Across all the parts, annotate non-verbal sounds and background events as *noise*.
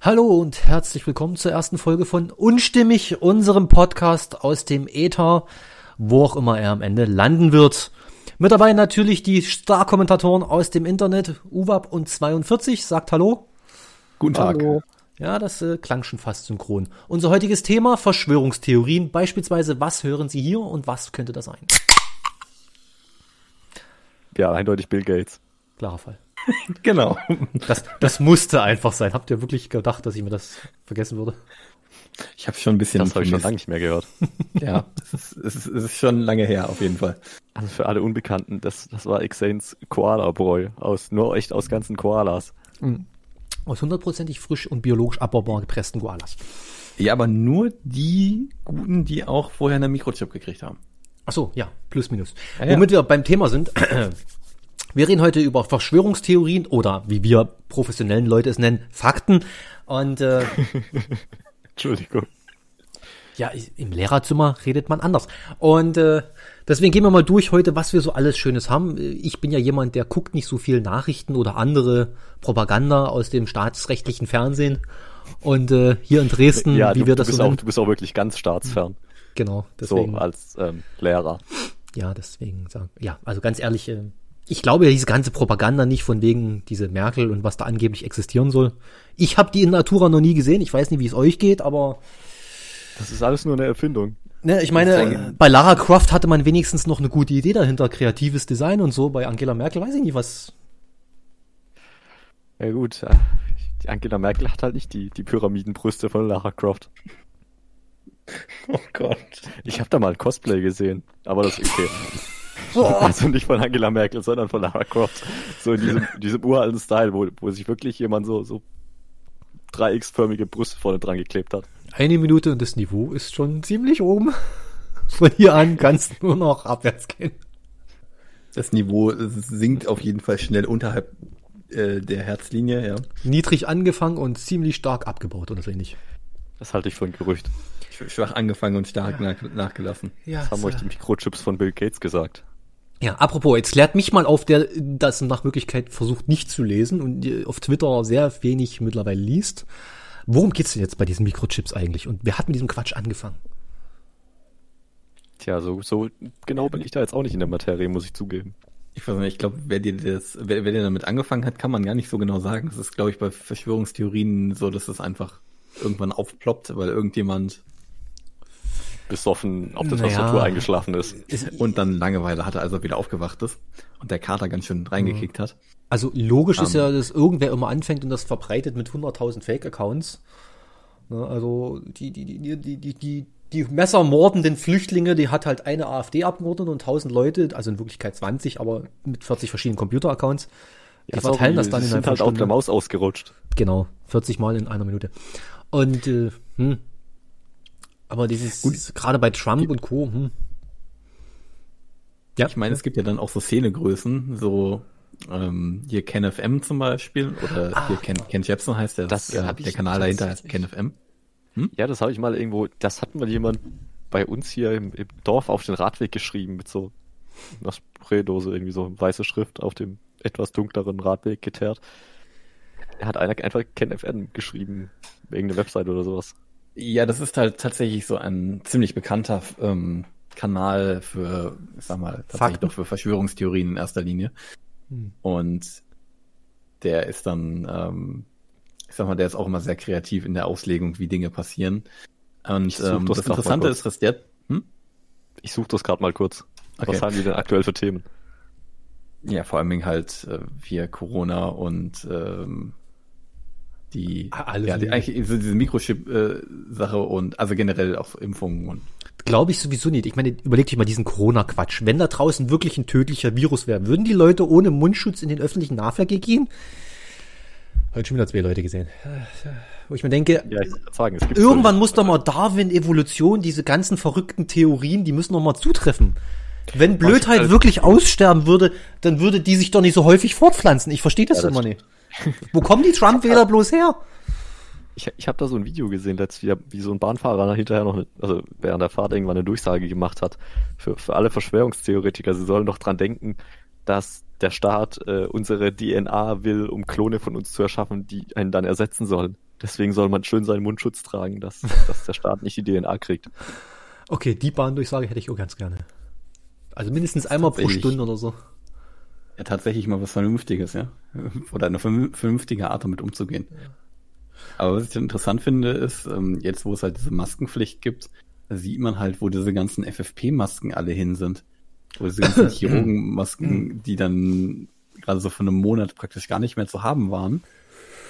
Hallo und herzlich willkommen zur ersten Folge von Unstimmig, unserem Podcast aus dem Äther, wo auch immer er am Ende landen wird. Mit dabei natürlich die Star-Kommentatoren aus dem Internet, UWAP und 42, sagt Hallo. Guten Tag. Hallo. Ja, das äh, klang schon fast synchron. Unser heutiges Thema Verschwörungstheorien, beispielsweise was hören Sie hier und was könnte das sein? Ja, eindeutig Bill Gates. Klarer Fall. *laughs* genau. Das, das musste einfach sein. Habt ihr wirklich gedacht, dass ich mir das vergessen würde? Ich habe schon ein bisschen. Das habe ich schon lange nicht mehr gehört. *laughs* ja, es ist, es, ist, es ist schon lange her, auf jeden Fall. Also für alle Unbekannten, das, das war Xanes Koala-Bräu. Aus, nur echt aus ganzen Koalas. Mhm. Aus hundertprozentig frisch und biologisch abbaubar gepressten Koalas. Ja, aber nur die guten, die auch vorher einen Mikrochip gekriegt haben. Ach so, ja, plus minus. Ja, ja. Womit wir beim Thema sind. Wir reden heute über Verschwörungstheorien oder wie wir professionellen Leute es nennen, Fakten. Und äh, *laughs* Entschuldigung. ja, im Lehrerzimmer redet man anders. Und äh, deswegen gehen wir mal durch heute, was wir so alles Schönes haben. Ich bin ja jemand, der guckt nicht so viel Nachrichten oder andere Propaganda aus dem staatsrechtlichen Fernsehen. Und äh, hier in Dresden, Ja, wie du, wir du, das bist so auch, du bist auch wirklich ganz staatsfern. Genau, deswegen. So als ähm, Lehrer. Ja, deswegen sagen. Ja, also ganz ehrlich, äh, ich glaube ja diese ganze Propaganda nicht von wegen diese Merkel und was da angeblich existieren soll. Ich habe die in Natura noch nie gesehen. Ich weiß nicht, wie es euch geht, aber Das ist alles nur eine Erfindung. ne, ich meine, bei Lara Croft hatte man wenigstens noch eine gute Idee dahinter, kreatives Design und so. Bei Angela Merkel weiß ich nicht, was. Ja gut, die Angela Merkel hat halt nicht die, die Pyramidenbrüste von Lara Croft. Oh Gott. Ich habe da mal ein Cosplay gesehen, aber das ist okay. Also nicht von Angela Merkel, sondern von Lara Croft. So in diesem, *laughs* diesem uralten Style, wo, wo sich wirklich jemand so, so dreiecksförmige Brüste vorne dran geklebt hat. Eine Minute und das Niveau ist schon ziemlich oben. *laughs* Von hier an kannst du nur noch abwärts gehen. Das Niveau sinkt auf jeden Fall schnell unterhalb äh, der Herzlinie, ja. Niedrig angefangen und ziemlich stark abgebaut oder so ähnlich. Das halte ich für ein Gerücht. Sch- Schwach angefangen und stark nach, nachgelassen. Ja, Das haben euch die Mikrochips von Bill Gates gesagt. Ja, apropos, jetzt klärt mich mal auf, der das nach Möglichkeit versucht nicht zu lesen und äh, auf Twitter sehr wenig mittlerweile liest. Worum geht's denn jetzt bei diesen Mikrochips eigentlich? Und wer hat mit diesem Quatsch angefangen? Tja, so, so genau bin ich da jetzt auch nicht in der Materie, muss ich zugeben. Ich weiß nicht, ich glaube, wer dir das, wer, wer dir damit angefangen hat, kann man gar nicht so genau sagen. Das ist, glaube ich, bei Verschwörungstheorien so, dass das einfach irgendwann aufploppt, weil irgendjemand Besoffen auf der Naja. Tastatur eingeschlafen ist. und dann Langeweile hatte, als er wieder aufgewacht ist und der Kater ganz schön reingekickt hat. Also logisch ist Ähm. ja, dass irgendwer immer anfängt und das verbreitet mit 100.000 Fake-Accounts. Ne, also die, die, die, die, die, die, die messermordenden Flüchtlinge, die hat halt eine AfD-Abgeordnete und 1000 Leute, also in Wirklichkeit 20, aber mit 40 verschiedenen Computer-Accounts. Die Ja, verteilen das dann in sind einer halt auf der Stunde. Maus ausgerutscht. Genau, 40 Mal in einer Minute. Und äh, hm. Aber dieses Gut. gerade bei Trump und Co. Hm. Ja, Ich meine, es gibt ja dann auch so Szenegrößen, so ähm, hier KenFM zum Beispiel oder hier Ken, Ken Jepsen heißt der, Das hab der Kanal dahinter heißt tatsächlich- KenFM. Ja, das habe ich mal irgendwo, das hat mal jemand bei uns hier im, im Dorf auf den Radweg geschrieben mit so einer Spraydose, irgendwie so weiße Schrift auf dem etwas dunkleren Radweg geteert. Er hat einer einfach KenFM geschrieben, wegen der Website oder sowas. Ja, das ist halt tatsächlich so ein ziemlich bekannter ähm, Kanal für, ich sag mal, tatsächlich Fakten. doch für Verschwörungstheorien in erster Linie. Hm. Und der ist dann, ähm, ich sag mal, der ist auch immer sehr kreativ in der Auslegung, wie Dinge passieren. Und ähm, das das Interessante ist, dass der, hm? Ich suche das gerade mal kurz. Okay. Was haben die denn aktuell für Themen? Ja, vor allem halt äh, hier Corona und ähm, die, Ah, alles ja, die, eigentlich so diese Mikrochip-Sache und also generell auch Impfungen und glaube ich sowieso nicht. Ich meine, überleg dich mal diesen Corona-Quatsch. Wenn da draußen wirklich ein tödlicher Virus wäre, würden die Leute ohne Mundschutz in den öffentlichen Nahverkehr gehen? Heute schon wieder zwei Leute gesehen. Wo ich mir denke, Ja, ich sagen, irgendwann muss doch mal Darwin, Evolution, diese ganzen verrückten Theorien, die müssen doch mal zutreffen. Wenn Blödheit halt- wirklich aussterben würde, dann würde die sich doch nicht so häufig fortpflanzen. Ich verstehe das, Ja, das immer nicht. Wo kommen die Trump-Wähler bloß her? Ich, ich habe da so ein Video gesehen, letztes Jahr, wie so ein Bahnfahrer hinterher noch, eine, also während der Fahrt irgendwann eine Durchsage gemacht hat für, für alle Verschwörungstheoretiker. Sie sollen doch dran denken, dass der Staat äh, unsere DNA will, um Klone von uns zu erschaffen, die einen dann ersetzen sollen. Deswegen soll man schön seinen Mundschutz tragen, dass, *laughs* dass der Staat nicht die DNA kriegt. Okay, die Bahndurchsage hätte ich auch ganz gerne. Also mindestens einmal pro Stunde oder so. Ja, tatsächlich mal was Vernünftiges, ja. *laughs* Oder eine vernün- vernünftige Art, damit umzugehen. Aber was ich dann interessant finde, ist, ähm, jetzt wo es halt diese Maskenpflicht gibt, sieht man halt, wo diese ganzen FFP-Masken alle hin sind. Wo diese ganzen *laughs* Chirurgenmasken, die dann gerade so für einen Monat praktisch gar nicht mehr zu haben waren.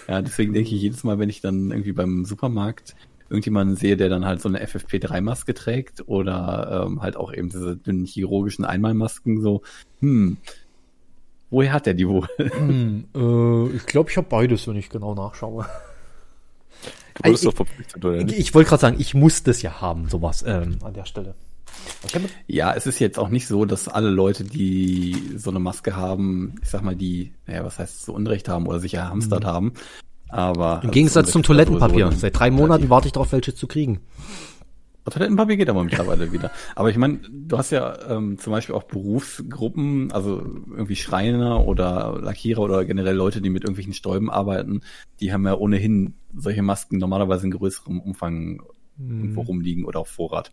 Ja, deswegen denke ich jedes Mal, wenn ich dann irgendwie beim Supermarkt irgendjemanden sehe, der dann halt so eine FFP3-Maske trägt oder ähm, halt auch eben diese dünnen chirurgischen Einmalmasken, so, hm, woher hat der die wohl? Hm, äh, ich glaube, ich habe beides, wenn ich genau nachschaue. Du Ich- doch verpflichtet, oder Ich, nicht? ich wollte gerade sagen, ich muss das ja haben, sowas ähm, an der Stelle. Ich Ja, es ist jetzt auch nicht so, dass alle Leute, die so eine Maske haben, ich sag mal, die, naja, was heißt so Unrecht haben oder sich erhamstert haben. Aber Im Gegensatz zum Toilettenpapier. Seit drei Monaten warte ich darauf, welche zu kriegen. Toilettenpapier geht aber mittlerweile wieder. Aber ich meine, du hast ja ähm, zum Beispiel auch Berufsgruppen, also irgendwie Schreiner oder Lackierer oder generell Leute, die mit irgendwelchen Stäuben arbeiten, die haben ja ohnehin solche Masken normalerweise in größerem Umfang irgendwo rumliegen oder auf Vorrat.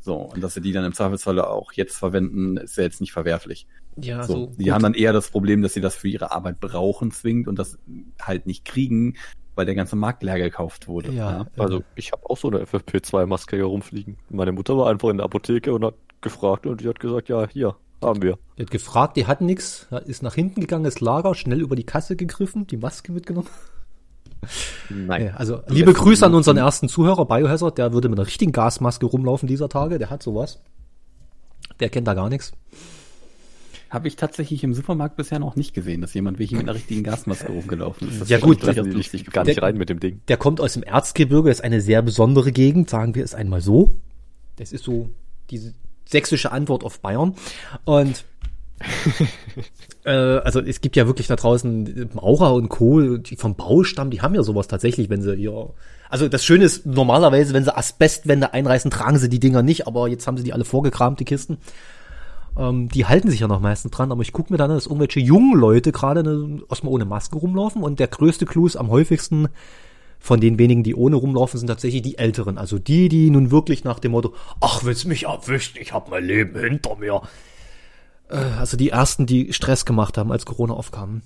So, und dass sie die dann im Zweifelsfall auch jetzt verwenden, ist ja jetzt nicht verwerflich. Ja, So, die haben dann eher das Problem, dass sie das für ihre Arbeit brauchen zwingend und das halt nicht kriegen, weil der ganze Markt leer gekauft wurde. Ja. Also ich habe auch so eine FFP2-Maske hier rumfliegen. Meine Mutter war einfach in der Apotheke und hat gefragt und die hat gesagt, ja, hier, haben wir. Die hat gefragt, die hatten nix, ist nach hinten gegangen, ins Lager, schnell über die Kasse gegriffen, die Maske mitgenommen. Nein. Ja, also liebe Grüße an unseren ersten Zuhörer, Biohazard, der würde mit einer richtigen Gasmaske rumlaufen dieser Tage, der hat sowas. Der kennt da gar nichts. Habe ich tatsächlich im Supermarkt bisher noch nicht gesehen, dass jemand wirklich mit einer richtigen Gasmaske rumgelaufen ist. Das Ja, ist gut, die lustig dich gar nicht Der- rein mit dem Ding. Der kommt aus dem Erzgebirge, ist eine sehr besondere Gegend, sagen wir es einmal so. Das ist so diese sächsische Antwort auf Bayern. Und *laughs* äh, also es gibt ja wirklich da draußen Maurer und Co., die vom Bau stammen, die haben ja sowas tatsächlich, wenn sie hier. Also das Schöne ist, normalerweise, wenn sie Asbestwände einreißen, tragen sie die Dinger nicht, aber jetzt haben sie die alle vorgekramt, die Kisten. Ähm, die halten sich ja noch meistens dran, aber ich gucke mir dann, an, dass irgendwelche jungen Leute gerade ne, erstmal ohne Maske rumlaufen und der größte Clou ist am häufigsten von den wenigen, die ohne rumlaufen, sind tatsächlich die Älteren. Also die, die nun wirklich nach dem Motto, ach, willst mich erwischt, ich hab mein Leben hinter mir. Äh, also die ersten, die Stress gemacht haben, als Corona aufkam.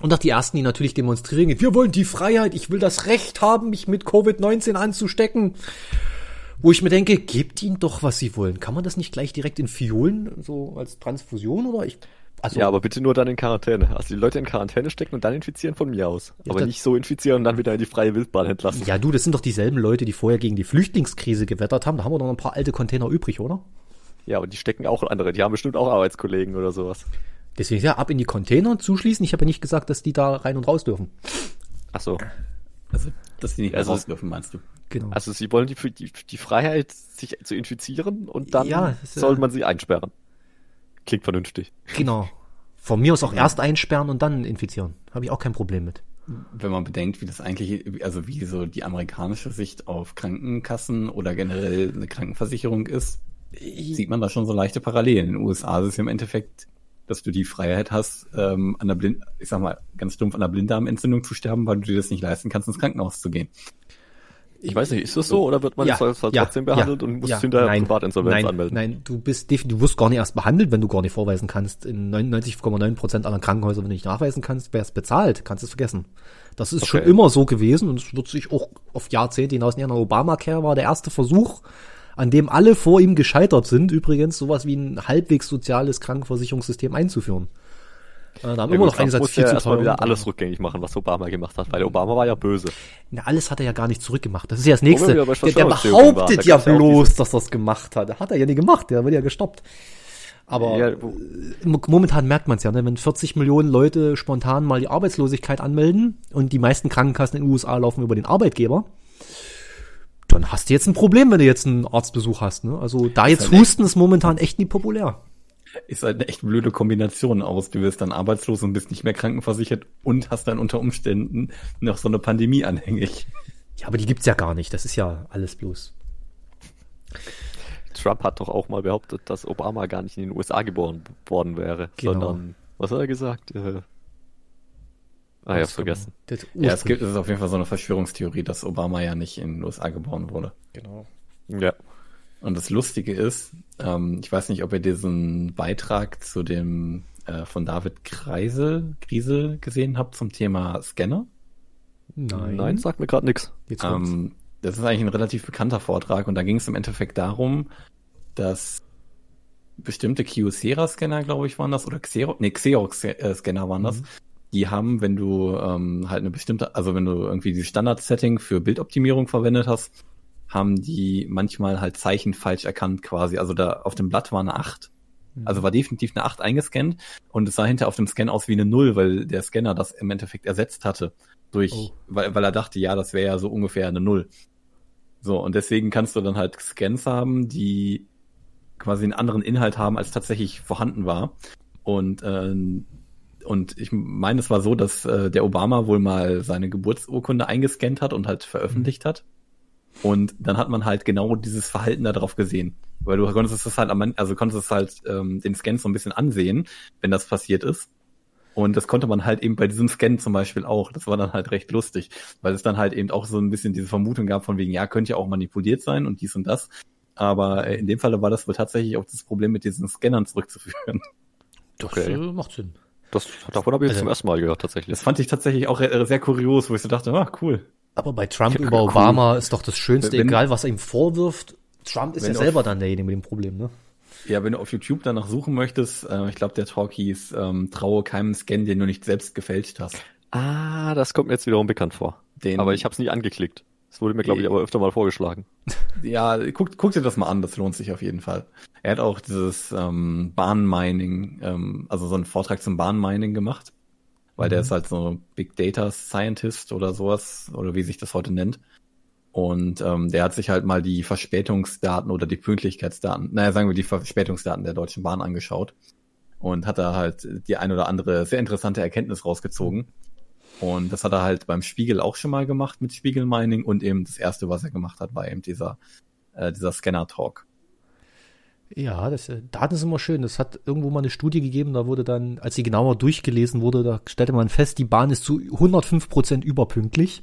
Und auch die ersten, die natürlich demonstrieren, wir wollen die Freiheit, ich will das Recht haben, mich mit Covid-19 anzustecken. Wo ich mir denke, gebt ihnen doch, was sie wollen. Kann man das nicht gleich direkt in Fiolen, so als Transfusion oder ich? Also, Ja, aber bitte nur dann in Quarantäne. Also die Leute in Quarantäne stecken und dann infizieren von mir aus. aber dann- nicht so infizieren und dann wieder in die freie Wildbahn entlassen. ja, du, das sind doch dieselben Leute, die vorher gegen die Flüchtlingskrise gewettert haben. Da haben wir doch noch ein paar alte Container übrig, oder? Ja, aber die stecken auch andere. Die haben bestimmt auch Arbeitskollegen oder sowas. Deswegen ja, ab in die Container zuschließen. Ich habe ja nicht gesagt, dass die da rein und raus dürfen. Ach so. Also, dass die nicht Also- raus dürfen, meinst du? Genau. Also sie wollen die, die, die Freiheit, sich zu infizieren und dann Ja, soll äh, man sie einsperren. Klingt vernünftig. genau. Von mir aus auch erst einsperren und dann infizieren. Habe ich auch kein Problem mit. Wenn man bedenkt, wie das eigentlich, also wie so die amerikanische Sicht auf Krankenkassen oder generell eine Krankenversicherung ist, sieht man da schon so leichte Parallelen. In den USA ist es ja im Endeffekt, dass du die Freiheit hast, ähm, an der Blind, ich sag mal, ganz stumpf an der Blinddarmentzündung zu sterben, weil du dir das nicht leisten kannst, ins Krankenhaus zu gehen. Ich weiß nicht, ist das so oder wird man Ja, als als ja, trotzdem behandelt ja, und muss ja, hinterher nein, Privatinsolvenz nein, anmelden? Nein, du bist definitiv, du wirst gar nicht erst behandelt, wenn du gar nicht vorweisen kannst. In 99,9 Prozent aller Krankenhäuser, wenn du nicht nachweisen kannst, wer es bezahlt, kannst du es vergessen. Das ist schon Okay. immer so gewesen und es wird sich auch auf Jahrzehnte hinaus nähern. Obamacare war der erste Versuch, an dem alle vor ihm gescheitert sind, übrigens sowas wie ein halbwegs soziales Krankenversicherungssystem einzuführen. Äh, Da haben Ja, immer noch muss viel zu teuer. wieder alles rückgängig machen, was Obama gemacht hat, weil Obama war ja böse. Na, alles hat er ja gar nicht zurückgemacht. Das ist ja das Nächste. Der, der da behauptet ja bloß, dass das gemacht hat. Hat er ja nie gemacht, der wird ja gestoppt. Aber Ja, mo- momentan merkt man es ja, ne? wenn 40 Millionen Leute spontan mal die Arbeitslosigkeit anmelden und die meisten Krankenkassen in den USA laufen über den Arbeitgeber, dann hast du jetzt ein Problem, wenn du jetzt einen Arztbesuch hast. Ne? Also da jetzt Husten ist momentan echt nie populär. Ist halt eine echt blöde Kombination aus. Du wirst dann arbeitslos und bist nicht mehr krankenversichert und hast dann unter Umständen noch so eine Pandemie anhängig. Ja, aber die gibt's ja gar nicht. Das ist ja alles bloß. Trump hat doch auch mal behauptet, dass Obama gar nicht in den USA geboren worden wäre, Genau. sondern, was hat er gesagt? Äh, Ah, ich hab's vergessen. Das Ja, es gibt es ist auf jeden Fall so eine Verschwörungstheorie, dass Obama ja nicht in den USA geboren wurde. Genau. Ja. Und das Lustige ist, ähm, ich weiß nicht, ob ihr diesen Beitrag zu dem äh, von David Kreisel, Griesel gesehen habt zum Thema Scanner. Nein. Nein, sagt mir gerade kommt's. Ähm, das ist eigentlich ein relativ bekannter Vortrag und da ging es im Endeffekt darum, dass bestimmte Kyocera-Scanner, glaube ich, waren das, oder Xerox, nee, Xerox-Scanner waren das. Die haben, wenn du ähm, halt eine bestimmte, also wenn du irgendwie die Standard-Setting für Bildoptimierung verwendet hast, haben die manchmal halt Zeichen falsch erkannt quasi. Also da auf dem Blatt war eine 8. Also war definitiv eine 8 eingescannt und es sah hinter auf dem Scan aus wie eine 0, weil der Scanner das im Endeffekt ersetzt hatte. Durch, Oh. weil, weil er dachte, ja, das wäre ja so ungefähr eine 0. So, und deswegen kannst du dann halt Scans haben, die quasi einen anderen Inhalt haben, als tatsächlich vorhanden war. Und, ähm, und ich meine, es war so, dass äh, der Obama wohl mal seine Geburtsurkunde eingescannt hat und halt veröffentlicht hat. Und dann hat man halt genau dieses Verhalten da drauf gesehen. Weil du konntest es halt am, also konntest es halt ähm, den Scan so ein bisschen ansehen, wenn das passiert ist. Und das konnte man halt eben bei diesem Scan zum Beispiel auch. Das war dann halt recht lustig, weil es dann halt eben auch so ein bisschen diese Vermutung gab von wegen, ja, könnte ja auch manipuliert sein und dies und das. Aber äh, in dem Falle war das wohl tatsächlich auch das Problem mit diesen Scannern zurückzuführen. Das okay. äh, macht Sinn. Das, davon habe ich jetzt Also- zum ersten Mal gehört, tatsächlich. Das fand ich tatsächlich auch äh, sehr kurios, wo ich so dachte, ah, cool. Aber bei Trump über cool. Obama ist doch das Schönste, Wenn- egal was er ihm vorwirft. Trump ist ja auf- selber dann derjenige mit dem Problem, ne? Ja, wenn du auf YouTube danach suchen möchtest, äh, ich glaube, der Talk hieß, ähm, traue keinem Scan, den du nicht selbst gefälscht hast. Ah, das kommt mir jetzt wiederum bekannt vor. Den, Aber ich habe es nie angeklickt. Das wurde mir, glaube ich, aber öfter mal vorgeschlagen. Ja, guck, guck dir das mal an, das lohnt sich auf jeden Fall. Er hat auch dieses ähm, Bahnmining, ähm, also so einen Vortrag zum Bahnmining gemacht, weil der ist halt so Big Data Scientist oder sowas, oder wie sich das heute nennt. Und ähm, der hat sich halt mal die Verspätungsdaten oder die Pünktlichkeitsdaten, naja, sagen wir die Verspätungsdaten der Deutschen Bahn angeschaut und hat da halt die ein oder andere sehr interessante Erkenntnis rausgezogen. Und das hat er halt beim Spiegel auch schon mal gemacht mit Spiegel Mining und eben das erste, was er gemacht hat, war eben dieser, äh, dieser Scanner-Talk. Ja, das, äh, Daten sind immer schön. Es hat irgendwo mal eine Studie gegeben, da wurde dann, als sie genauer durchgelesen wurde, da stellte man fest, die Bahn ist zu 105 Prozent überpünktlich.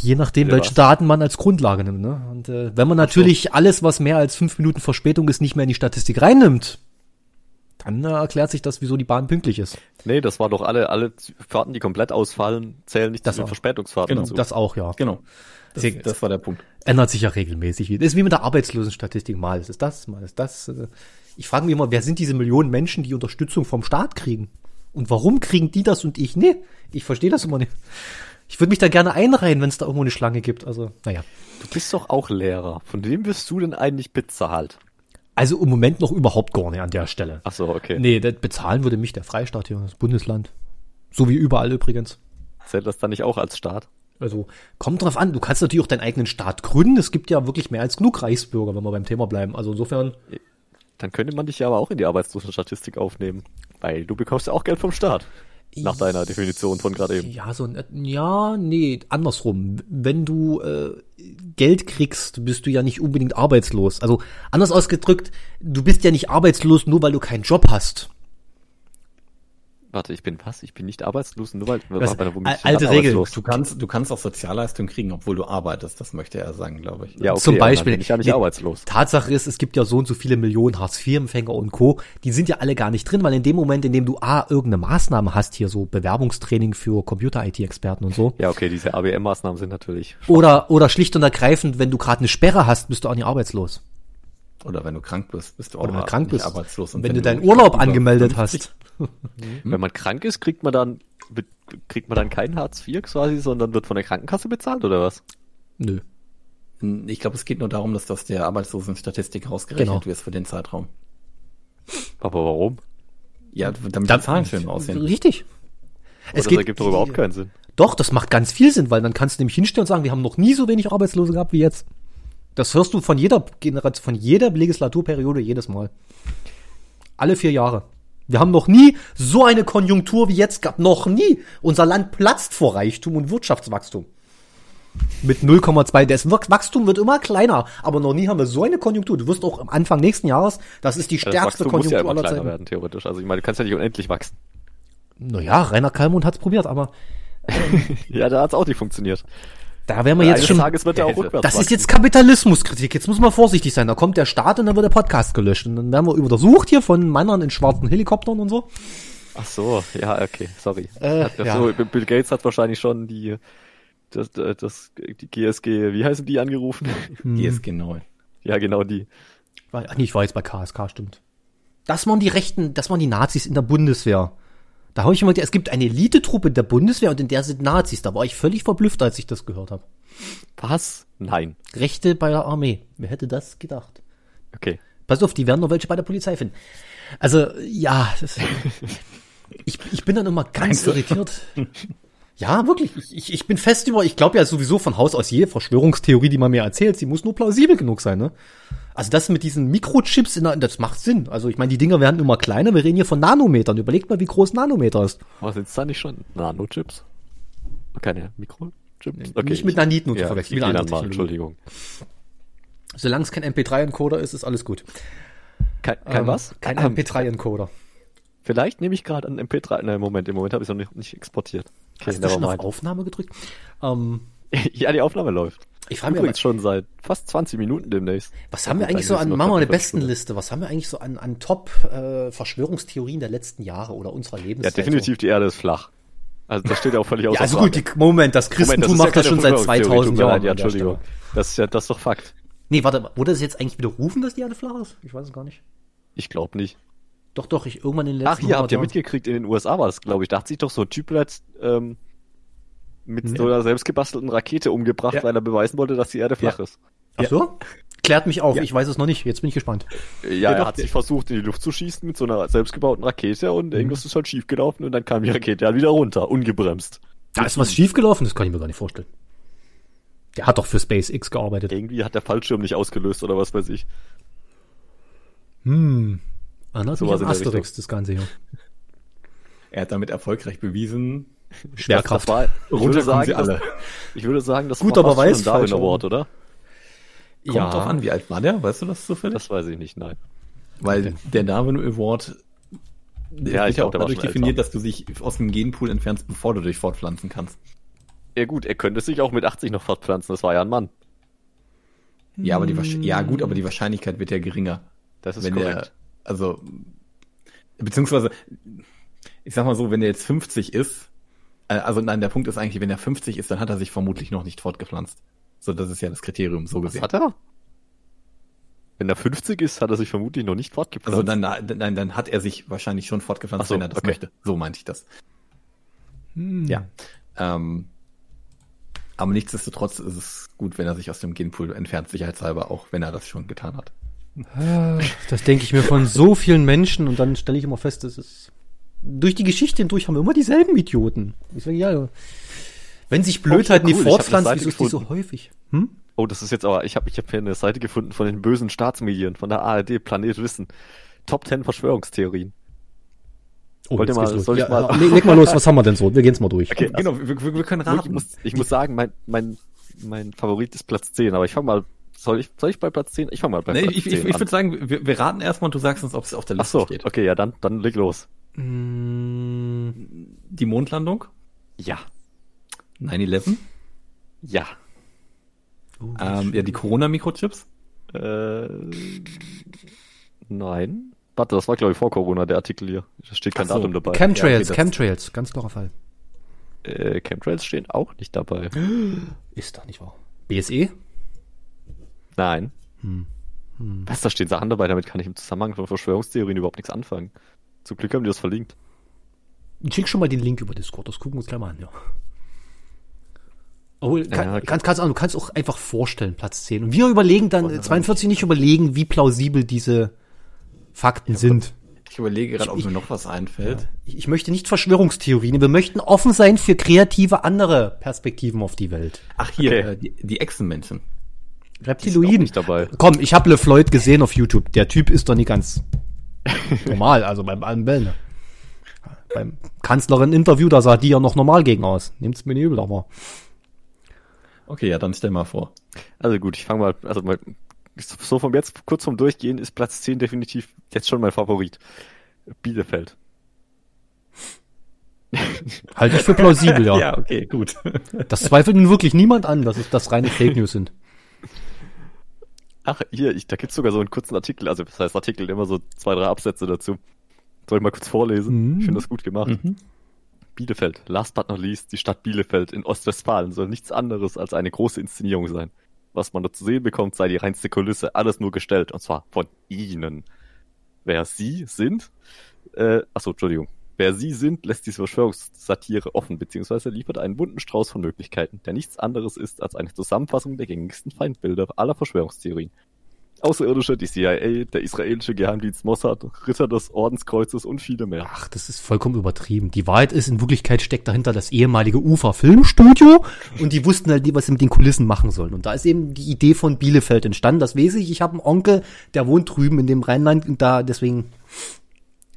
Je nachdem, Wieder welche was? Daten man als Grundlage nimmt. Ne? Und äh, wenn man natürlich alles, was mehr als fünf Minuten Verspätung ist, nicht mehr in die Statistik reinnimmt, dann äh, erklärt sich das, wieso die Bahn pünktlich ist. Nee, das war doch alle, alle Fahrten, die komplett ausfallen, zählen nicht Das zu den. Verspätungsfahrten Genau. dazu. Das auch, ja. Genau. Das, Sehr- das war der Punkt. ändert sich ja regelmäßig wieder. Das ist wie mit der Arbeitslosenstatistik. Mal ist es das, mal ist das. Ich frage mich immer, wer sind diese Millionen Menschen, die Unterstützung vom Staat kriegen? Und warum kriegen die das und ich? Nee, ich verstehe das immer nicht. Ich würde mich da gerne einreihen, wenn es da irgendwo eine Schlange gibt. Also, naja. Du bist doch auch Lehrer. Von wem wirst du denn eigentlich bezahlt? Also im Moment noch überhaupt gar nicht an der Stelle. Ach so, okay. Nee, das bezahlen würde mich der Freistaat hier, das Bundesland. So wie überall übrigens. Zählt das dann nicht auch als Staat? Also kommt drauf an, du kannst natürlich auch deinen eigenen Staat gründen. Es gibt ja wirklich mehr als genug Reichsbürger, wenn wir beim Thema bleiben. Also insofern, Dann könnte man dich ja aber auch in die Arbeitslosenstatistik aufnehmen. Weil du bekommst ja auch Geld vom Staat. Nach deiner Definition von gerade eben. Ja, so ein, ja, nee, andersrum. Wenn du äh, Geld kriegst, bist du ja nicht unbedingt arbeitslos. Also anders ausgedrückt, du bist ja nicht arbeitslos, nur weil du keinen Job hast. Warte, ich bin was? Ich bin nicht arbeitslos, nur weil Was? Al- ich alte Regel. Du kannst, du kannst auch Sozialleistung kriegen, obwohl du arbeitest. Das möchte er sagen, glaube ich. Ja, okay, Zum Beispiel. bin ich ja nicht arbeitslos. Tatsache ist, es gibt ja so und so viele Millionen Hartz-IV-Empfänger und Co. Die sind ja alle gar nicht drin, weil in dem Moment, in dem du A, irgendeine Maßnahme hast, hier so Bewerbungstraining für Computer-IT-Experten und so, Ja, okay, diese ABM-Maßnahmen sind natürlich. oder, oder schlicht und ergreifend, wenn du gerade eine Sperre hast, bist du auch nicht arbeitslos. Oder wenn du krank bist, bist du auch Oder wenn du krank bist. arbeitslos. Und wenn du deinen Urlaub angemeldet 50 hast. *laughs* Wenn man krank ist, kriegt man dann kriegt man dann kein Hartz IV quasi, sondern wird von der Krankenkasse bezahlt oder was? Nö. Ich glaube, es geht nur darum, dass das der Arbeitslosenstatistik rausgerechnet Genau. wird für den Zeitraum. Aber warum? Ja, damit die Zahlen schön aussehen. Richtig. Es das ergibt doch überhaupt keinen Sinn. Doch, das macht ganz viel Sinn, weil dann kannst du nämlich hinstellen und sagen, wir haben noch nie so wenig Arbeitslose gehabt wie jetzt. Das hörst du von jeder Generation, von jeder Legislaturperiode jedes Mal. Alle vier Jahre. Wir haben noch nie so eine Konjunktur wie jetzt gehabt. Noch nie. Unser Land platzt vor Reichtum und Wirtschaftswachstum. Mit 0,2. Das Wach- Wachstum wird immer kleiner. Aber noch nie haben wir so eine Konjunktur. Du wirst auch am Anfang nächsten Jahres, das ist die Ja, Das stärkste Wachstum muss ja Konjunktur immer aller kleiner Zeiten. werden, theoretisch. Also ich meine, du kannst ja nicht unendlich wachsen. Naja, Rainer Kallmund hat's probiert, aber *laughs* Ja, da hat's auch nicht funktioniert. Da wären wir jetzt schon. Tages wird auch Hätte. rückwärts Das ist jetzt Kapitalismuskritik. Jetzt muss man vorsichtig sein. Da kommt der Staat und dann wird der Podcast gelöscht. Und dann werden wir untersucht hier von Männern in schwarzen Helikoptern und so. Ach so, ja, okay, sorry. Äh, ja. so, Bill Gates hat wahrscheinlich schon die, das, das, die GSG, wie heißen die angerufen? GSG 9. ja, genau die. War, ach nee, ich war jetzt bei KSK, stimmt. Das waren die Rechten, das waren die Nazis in der Bundeswehr. Da habe ich immer, gedacht, es gibt eine Elitetruppe der Bundeswehr und in der sind Nazis. Da war ich völlig verblüfft, als ich das gehört habe. Was? Nein. Rechte bei der Armee. Wer hätte das gedacht? Okay. Pass auf, die werden noch welche bei der Polizei finden. Also, ja, das, *laughs* ich, ich bin dann immer ganz irritiert. *laughs* Ja, wirklich. Ich, ich, ich bin fest über, ich glaube ja sowieso von Haus aus jede Verschwörungstheorie, die man mir erzählt, sie muss nur plausibel genug sein, ne? Also das mit diesen Mikrochips, in der, das macht Sinn. Also ich meine, die Dinger werden immer kleiner, wir reden hier von Nanometern. Überlegt mal, wie groß Nanometer ist. Was sind's da nicht schon? Nanochips? Keine Mikrochips? Nicht mit Naniten und ja, verwechseln, mal. Entschuldigung. Solange es kein MP3-Encoder ist, ist alles gut. Kein, kein Ähm, was? Kein Ähm, MP3-Encoder. Vielleicht nehme ich gerade einen MP3. Nein, Moment, im Moment habe ich es noch nicht, nicht exportiert. Okay, Hast du schon auf. Aufnahme gedrückt? Ähm, *laughs* ja, die Aufnahme läuft. Ich frage mich Übrigens schon seit fast 20 Minuten demnächst. Was haben wir eigentlich so an, machen wir eine Bestenliste, was haben wir eigentlich so an, an Top-Verschwörungstheorien der letzten Jahre oder unserer Ja, Lebenszeit? definitiv, die Erde ist flach. Also das steht ja auch völlig außer Ja, also Frage. gut, die, Moment, das Moment, Christentum ist macht das ja schon keine seit Verschwörungstheorie, 2000 tut mir leid, Jahren. Ja, Entschuldigung. Das ist ja, das ist doch Fakt. Nee, warte, wurde das jetzt eigentlich widerrufen, dass die Erde flach ist? Ich weiß es gar nicht. Ich glaube nicht. Doch, doch, ich irgendwann in den Ach, letzten hier habt ihr 100 Jahren- mitgekriegt, in den USA war das, glaube ich. Da hat sich doch so ein Typ letzt, ähm, mit Ja. so einer selbstgebastelten Rakete umgebracht, Ja. weil er beweisen wollte, dass die Erde flach Ja. ist. Ach so? Klärt mich auf, Ja. ich weiß es noch nicht, jetzt bin ich gespannt. Ja, er hat sich versucht, in die Luft zu schießen mit so einer selbstgebauten Rakete und irgendwas ist halt schiefgelaufen und dann kam die Rakete halt wieder runter, ungebremst. Da ist was schiefgelaufen, das kann ich mir gar nicht vorstellen. Der hat doch für SpaceX gearbeitet. Irgendwie hat der Fallschirm nicht ausgelöst oder was weiß ich. Hm. Anders Sowas so Asterix, das Ganze hier. Er hat damit erfolgreich bewiesen, Schwerkraft. Das war, ich, würde sagen, sie alle. Das, ich würde sagen, das Gut, war aber weiß ein Darwin Award, oder? Kommt drauf an, wie alt war der? Weißt du das zufällig? Das weiß ich nicht, nein. Weil der Darwin Award Ja, ich ja auch dadurch definiert, älter. dass du dich aus dem Genpool entfernst, bevor du dich fortpflanzen kannst. Ja gut, er könnte sich auch mit 80 noch fortpflanzen, das war ja ein Mann. Ja, aber die ja gut, aber die Wahrscheinlichkeit wird ja geringer. Das ist wenn korrekt. der, also, beziehungsweise, ich sag mal so, wenn der jetzt 50 ist, also nein, der Punkt ist eigentlich, wenn er 50 ist, dann hat er sich vermutlich noch nicht fortgepflanzt. So, das ist ja das Kriterium, so Was gesehen. hat er? Wenn er 50 ist, hat er sich vermutlich noch nicht fortgepflanzt. Also dann, nein, dann hat er sich wahrscheinlich schon fortgepflanzt, so, wenn er das okay. möchte. So meinte ich das. Hm. Ja. Ähm, aber nichtsdestotrotz ist es gut, wenn er sich aus dem Genpool entfernt, sicherheitshalber, auch wenn er das schon getan hat. Das denke ich mir von so vielen Menschen und dann stelle ich immer fest, das ist durch die Geschichte hindurch haben wir immer dieselben Idioten. Ich sage, ja, wenn sich Blödheiten Oh, cool, die ich fortpflanzen, wieso ist die so häufig? Hm? oh, das ist jetzt aber, ich habe ich hab hier eine Seite gefunden von den bösen Staatsmedien, von der ARD, Planet Wissen. Top 10 Verschwörungstheorien. Oh, Wollt ihr mal- soll ich ja, mal- *laughs* leg, leg mal los, was haben wir denn so? Wir gehen's mal durch. Okay, genau, wir, wir, wir können Ich raten. muss, ich muss sagen, mein, mein, mein Favorit ist Platz 10, aber ich fang mal, soll ich, soll ich bei Platz 10? Ich fang mal bei Nee, Platz ich, 10 ich, ich würde sagen, wir, wir raten erstmal und du sagst uns, ob es auf der Ach Liste so, steht. okay, ja, dann, dann leg los. Mm, Die Mondlandung, Ja, 9-11, ja. oh, ähm, ja, die Corona-Mikrochips, Äh, nein. Warte, das war glaube ich vor Corona, der Artikel hier. Da steht kein so. Datum dabei. Chemtrails, Ja, okay, Chemtrails, ganz klarer Fall. Äh, Chemtrails stehen auch nicht dabei. *gasps* Ist doch nicht wahr. BSE? Nein. Hm. Was, da stehen Sachen dabei, damit kann ich im Zusammenhang von Verschwörungstheorien überhaupt nichts anfangen. Zum Glück haben die das verlinkt. Schick schon mal den Link über Discord, das gucken wir uns gleich mal an, ja. Obwohl, kann, Ja, okay. kannst, kannst, du kannst auch einfach vorstellen, Platz 10. Und wir überlegen dann, äh, 42 nicht überlegen, wie plausibel diese Fakten sind. ich überlege gerade, ob mir noch was einfällt. Ich, ich möchte nicht Verschwörungstheorien, wir möchten offen sein für kreative andere Perspektiven auf die Welt. Ach, hier, Okay. äh, die, die Echsenmenschen. Reptiloiden. nicht dabei. Komm, ich habe Le Floyd gesehen auf YouTube. Der Typ ist doch nie ganz normal, also beim allen Bällen. ne? Beim Kanzlerin-Interview, da sah die ja noch normal gegen aus. Nehmt's mir nicht übel, aber. Okay, ja, dann stell mal vor. Also gut, ich fange mal, also mal, so vom jetzt kurz vom Durchgehen ist Platz 10 definitiv jetzt schon mein Favorit. Bielefeld. *laughs* Halte ich für plausibel, ja. ja, okay, gut. Das zweifelt nun wirklich niemand an, dass es das reine Fake News sind. Ach, hier, ich, da gibt's sogar so einen kurzen Artikel, also das heißt Artikel, immer so zwei, drei Absätze dazu. Soll ich mal kurz vorlesen? Mhm. Ich finde das gut gemacht. Bielefeld, last but not least, die Stadt Bielefeld in Ostwestfalen soll nichts anderes als eine große Inszenierung sein. Was man da zu sehen bekommt, sei die reinste Kulisse, alles nur gestellt, und zwar von Ihnen. Wer Sie sind, äh, achso, Entschuldigung. Wer Sie sind, lässt diese Verschwörungssatire offen, beziehungsweise liefert einen bunten Strauß von Möglichkeiten, der nichts anderes ist als eine Zusammenfassung der gängigsten Feindbilder aller Verschwörungstheorien. Außerirdische, die CIA, der israelische Geheimdienst Mossad, Ritter des Ordenskreuzes und viele mehr. Ach, das ist vollkommen übertrieben. Die Wahrheit ist, in Wirklichkeit steckt dahinter das ehemalige Ufer Filmstudio und die wussten halt nie, was sie mit den Kulissen machen sollen. Und da ist eben die Idee von Bielefeld entstanden. Das weiß ich. Ich habe einen Onkel, der wohnt drüben in dem Rheinland und da deswegen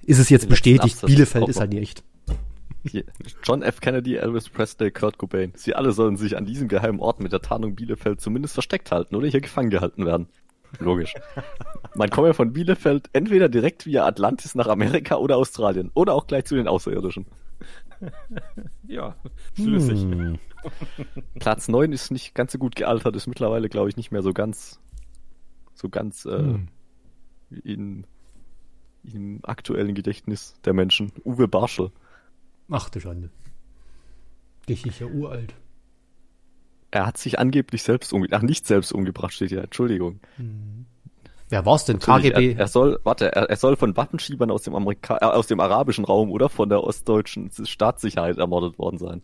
ist es jetzt bestätigt. Absatz Bielefeld ist halt nicht echt. Hier, John F. Kennedy, Elvis Presley, Kurt Cobain. Sie alle sollen sich an diesem geheimen Ort mit der Tarnung Bielefeld zumindest versteckt halten oder hier gefangen gehalten werden. Logisch. *laughs* Man komme von Bielefeld entweder direkt via Atlantis nach Amerika oder Australien oder auch gleich zu den Außerirdischen. *laughs* Ja, schlüssig. Hm. *laughs* Platz 9 ist nicht ganz so gut gealtert, ist mittlerweile, glaube ich, nicht mehr so ganz, so ganz äh, Hm. in, im aktuellen Gedächtnis der Menschen. Uwe Barschel. Ach du Schande. Ja uralt. Er hat sich angeblich selbst umgebracht. Ach, nicht selbst umgebracht steht ja. Entschuldigung. Wer war's denn? Natürlich, KGB? Er, er soll, warte, er, er soll von Waffenschiebern aus dem Amerika äh, aus dem arabischen Raum oder von der ostdeutschen Staatssicherheit ermordet worden sein.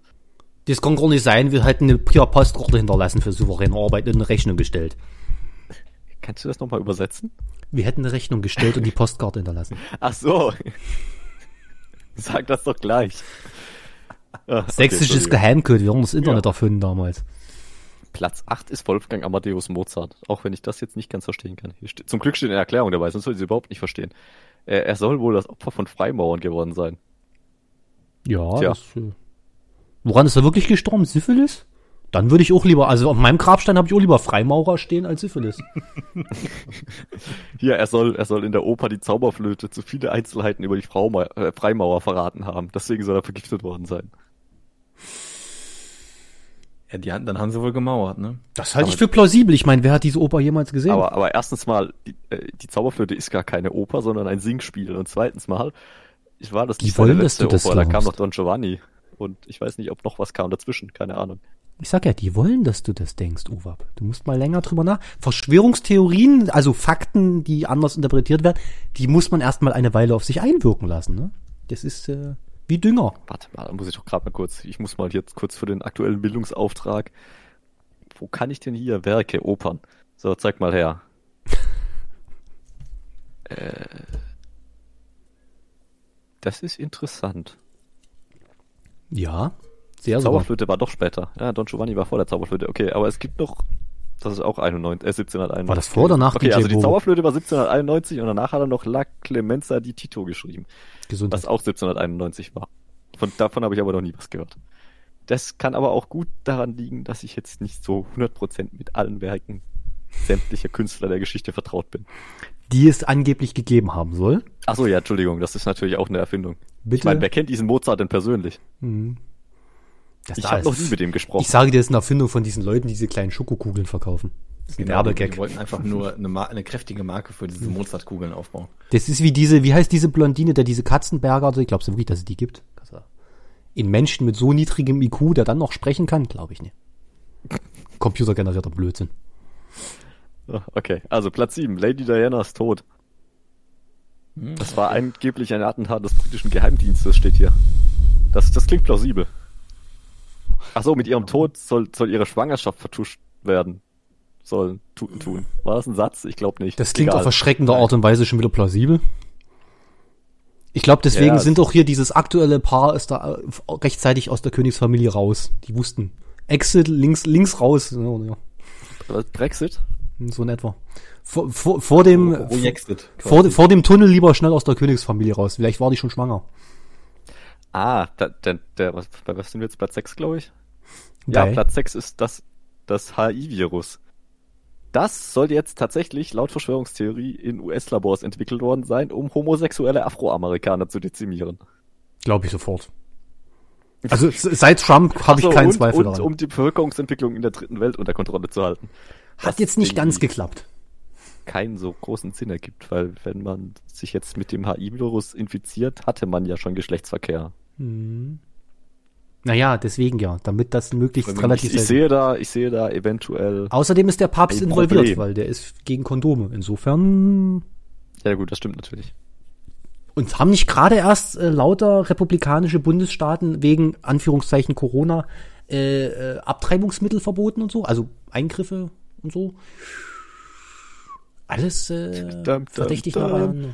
das kann gar nicht sein. Wir hätten eine Pia Postkarte hinterlassen für souveräne Arbeit und eine Rechnung gestellt. Kannst du das nochmal übersetzen? Wir hätten eine Rechnung gestellt und die Postkarte hinterlassen. *laughs* Ach so. Sag das doch gleich. Ah, okay, Sächsisches Entschuldigung. Geheimcode. Wir haben das Internet erfunden damals. Platz 8 ist Wolfgang Amadeus Mozart. Auch wenn ich das jetzt nicht ganz verstehen kann. Steht, zum Glück steht eine Erklärung dabei, sonst würde ich sie überhaupt nicht verstehen. Er, er soll wohl das Opfer von Freimauern geworden sein. Ja, das, äh, woran ist er wirklich gestorben? Syphilis? Dann würde ich auch lieber, also auf meinem Grabstein habe ich auch lieber Freimaurer stehen als Syphilis. Hier, er soll, er soll in der Oper die Zauberflöte zu viele Einzelheiten über die Frauma äh, Freimaurer verraten haben. Deswegen soll er vergiftet worden sein. Ja, die, haben- dann haben sie wohl gemauert, ne? Das halte ich für plausibel. Ich meine, wer hat diese Oper jemals gesehen? Aber, aber erstens mal, die, äh, die Zauberflöte ist gar keine Oper, sondern ein Singspiel. Und zweitens mal, ich war das Die wollen, dass du das Oper, da kam glaubst. noch Don Giovanni. Und ich weiß nicht, ob noch was kam dazwischen, keine Ahnung. Ich sag ja, die wollen, dass du das denkst, Uwab. Du musst mal länger drüber nach. Verschwörungstheorien, also Fakten, die anders interpretiert werden, die muss man erstmal eine Weile auf sich einwirken lassen. Ne? Das ist äh, wie Dünger. Warte mal, da muss ich doch gerade mal kurz, ich muss mal jetzt kurz für den aktuellen Bildungsauftrag. Wo kann ich denn hier Werke, Opern? So, zeig mal her. *laughs* äh, das ist interessant. Ja, sehr. Zauberflöte war doch später. Ja, Don Giovanni war vor der Zauberflöte. Okay, aber es gibt noch, das ist auch 91, äh, 1791. War das vor oder nach Okay, DJ also die Bobo? Zauberflöte war 1791 und danach hat er noch La Clemenza di Tito geschrieben, Gesundheit. was auch 1791 war. Von, davon habe ich aber noch nie was gehört. Das kann aber auch gut daran liegen, dass ich jetzt nicht so 100% mit allen Werken sämtlicher Künstler der Geschichte vertraut bin. Die es angeblich gegeben haben soll. Ach so, ja, Entschuldigung, das ist natürlich auch eine Erfindung. Bitte. Ich meine, wer kennt diesen Mozart denn persönlich? Das Ich da habe noch nie mit dem gesprochen. Ich sage dir, das ist eine Erfindung von diesen Leuten, die diese kleinen Schokokugeln verkaufen. Das ist ein Genau, die, Werbegag. die wollten einfach nur eine, Mar eine kräftige Marke für diese Mozartkugeln aufbauen. Das ist wie diese, wie heißt diese Blondine, der diese Katzenberger, also ich glaube wirklich, dass es die gibt. Also, In Menschen mit so niedrigem IQ, der dann noch sprechen kann, glaube ich nicht. Computergenerierter Blödsinn. *laughs* Okay, also Platz 7, Lady Diana ist tot. Das war angeblich ein Attentat des britischen Geheimdienstes, steht hier. Das, das klingt plausibel. Ach so, mit ihrem Tod soll, soll ihre Schwangerschaft vertuscht werden. Sollen, tun, tun. War das ein Satz? Ich glaube nicht. Das klingt Egal. auf erschreckende Art und Weise schon wieder plausibel. Ich glaube, deswegen Ja, sind auch hier dieses aktuelle Paar ist da äh, rechtzeitig aus der Königsfamilie raus. Die wussten. Exit, links, links raus. Ja, ja. Brexit? So in etwa. Vor, vor, vor dem, Wo Exit. vor, vor dem Tunnel lieber schnell aus der Königsfamilie raus. Vielleicht war die schon schwanger. Ah, der, der, der was, bei was sind wir jetzt? Platz 6, glaube ich? Ja, Platz 6 ist das, das HI-Virus. Das soll jetzt tatsächlich laut Verschwörungstheorie in US-Labors entwickelt worden sein, um homosexuelle Afroamerikaner zu dezimieren. Glaube ich sofort. Also seit Trump habe ich keinen und, Zweifel und daran. um die Bevölkerungsentwicklung in der dritten Welt unter Kontrolle zu halten. Hat jetzt nicht ganz geklappt. keinen so großen Sinn ergibt, weil wenn man sich jetzt mit dem HI-Virus infiziert, hatte man ja schon Geschlechtsverkehr. Naja, deswegen ja, damit das möglichst Ich, relativ ich sehe da, ich sehe da eventuell. Außerdem ist der Papst involviert, Problem. weil der ist gegen Kondome. Insofern Ja gut, das stimmt natürlich. Und haben nicht gerade erst äh, lauter republikanische Bundesstaaten wegen Anführungszeichen Corona äh, äh, Abtreibungsmittel verboten und so? Also Eingriffe und so? Alles äh, Dum, dum, verdächtig dum.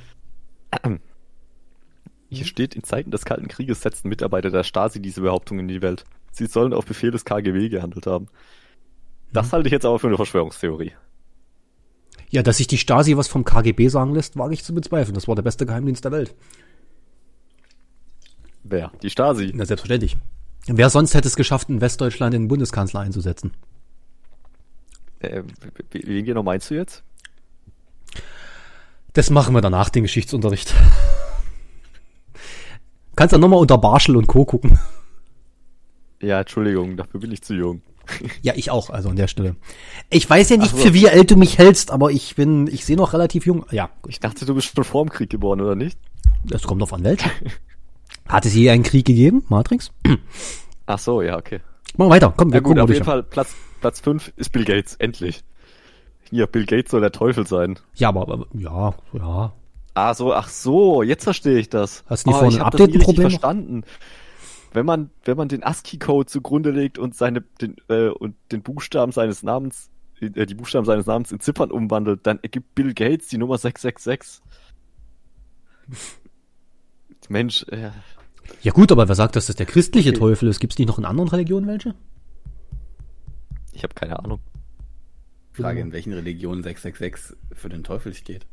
*clears throat* *clears throat* Hier steht, in Zeiten des Kalten Krieges setzten Mitarbeiter der Stasi diese Behauptung in die Welt. Sie sollen auf Befehl des KGB gehandelt haben. Das halte ich jetzt aber für eine Verschwörungstheorie. Ja, dass sich die Stasi was vom KGB sagen lässt, wage ich zu bezweifeln. Das war der beste Geheimdienst der Welt. Wer? Die Stasi. Na, selbstverständlich. Wer sonst hätte es geschafft, in Westdeutschland den Bundeskanzler einzusetzen? Äh, wen genau meinst du jetzt? Das machen wir danach, den Geschichtsunterricht. Kannst dann nochmal unter Barschel und Co. gucken. Ja, Entschuldigung, dafür bin ich zu jung. *laughs* Ja, ich auch, also an der Stelle. Ich weiß ja nicht, so. für wie alt du mich hältst, aber ich bin, ich sehe noch relativ jung. Ja, Ich dachte, du bist schon vor dem Krieg geboren, oder nicht? das kommt auf an welche. *laughs* Hat es je einen Krieg gegeben, Matrix? *clears throat* Ach so, ja, okay. Machen wir weiter, komm, wir Ja gut, gucken auf jeden. Fall Platz Platz 5 ist Bill Gates, endlich. Hier, Bill Gates soll der Teufel sein. Ja, aber, aber ja, ja. Ah so, ach so, jetzt verstehe ich das. Hast du nicht oh, vorhin ich ein Update-Problem verstanden. Wenn man, wenn man den ASCII-Code zugrunde legt und seine, den, äh, und den Buchstaben seines Namens, äh, die Buchstaben seines Namens in Ziffern umwandelt, dann ergibt Bill Gates die Nummer 666. Mensch, äh, Ja gut, aber wer sagt, dass das der christliche Teufel ist? Gibt es nicht noch in anderen Religionen welche? ich habe keine Ahnung. Frage, in welchen Religionen 666 für den Teufel steht.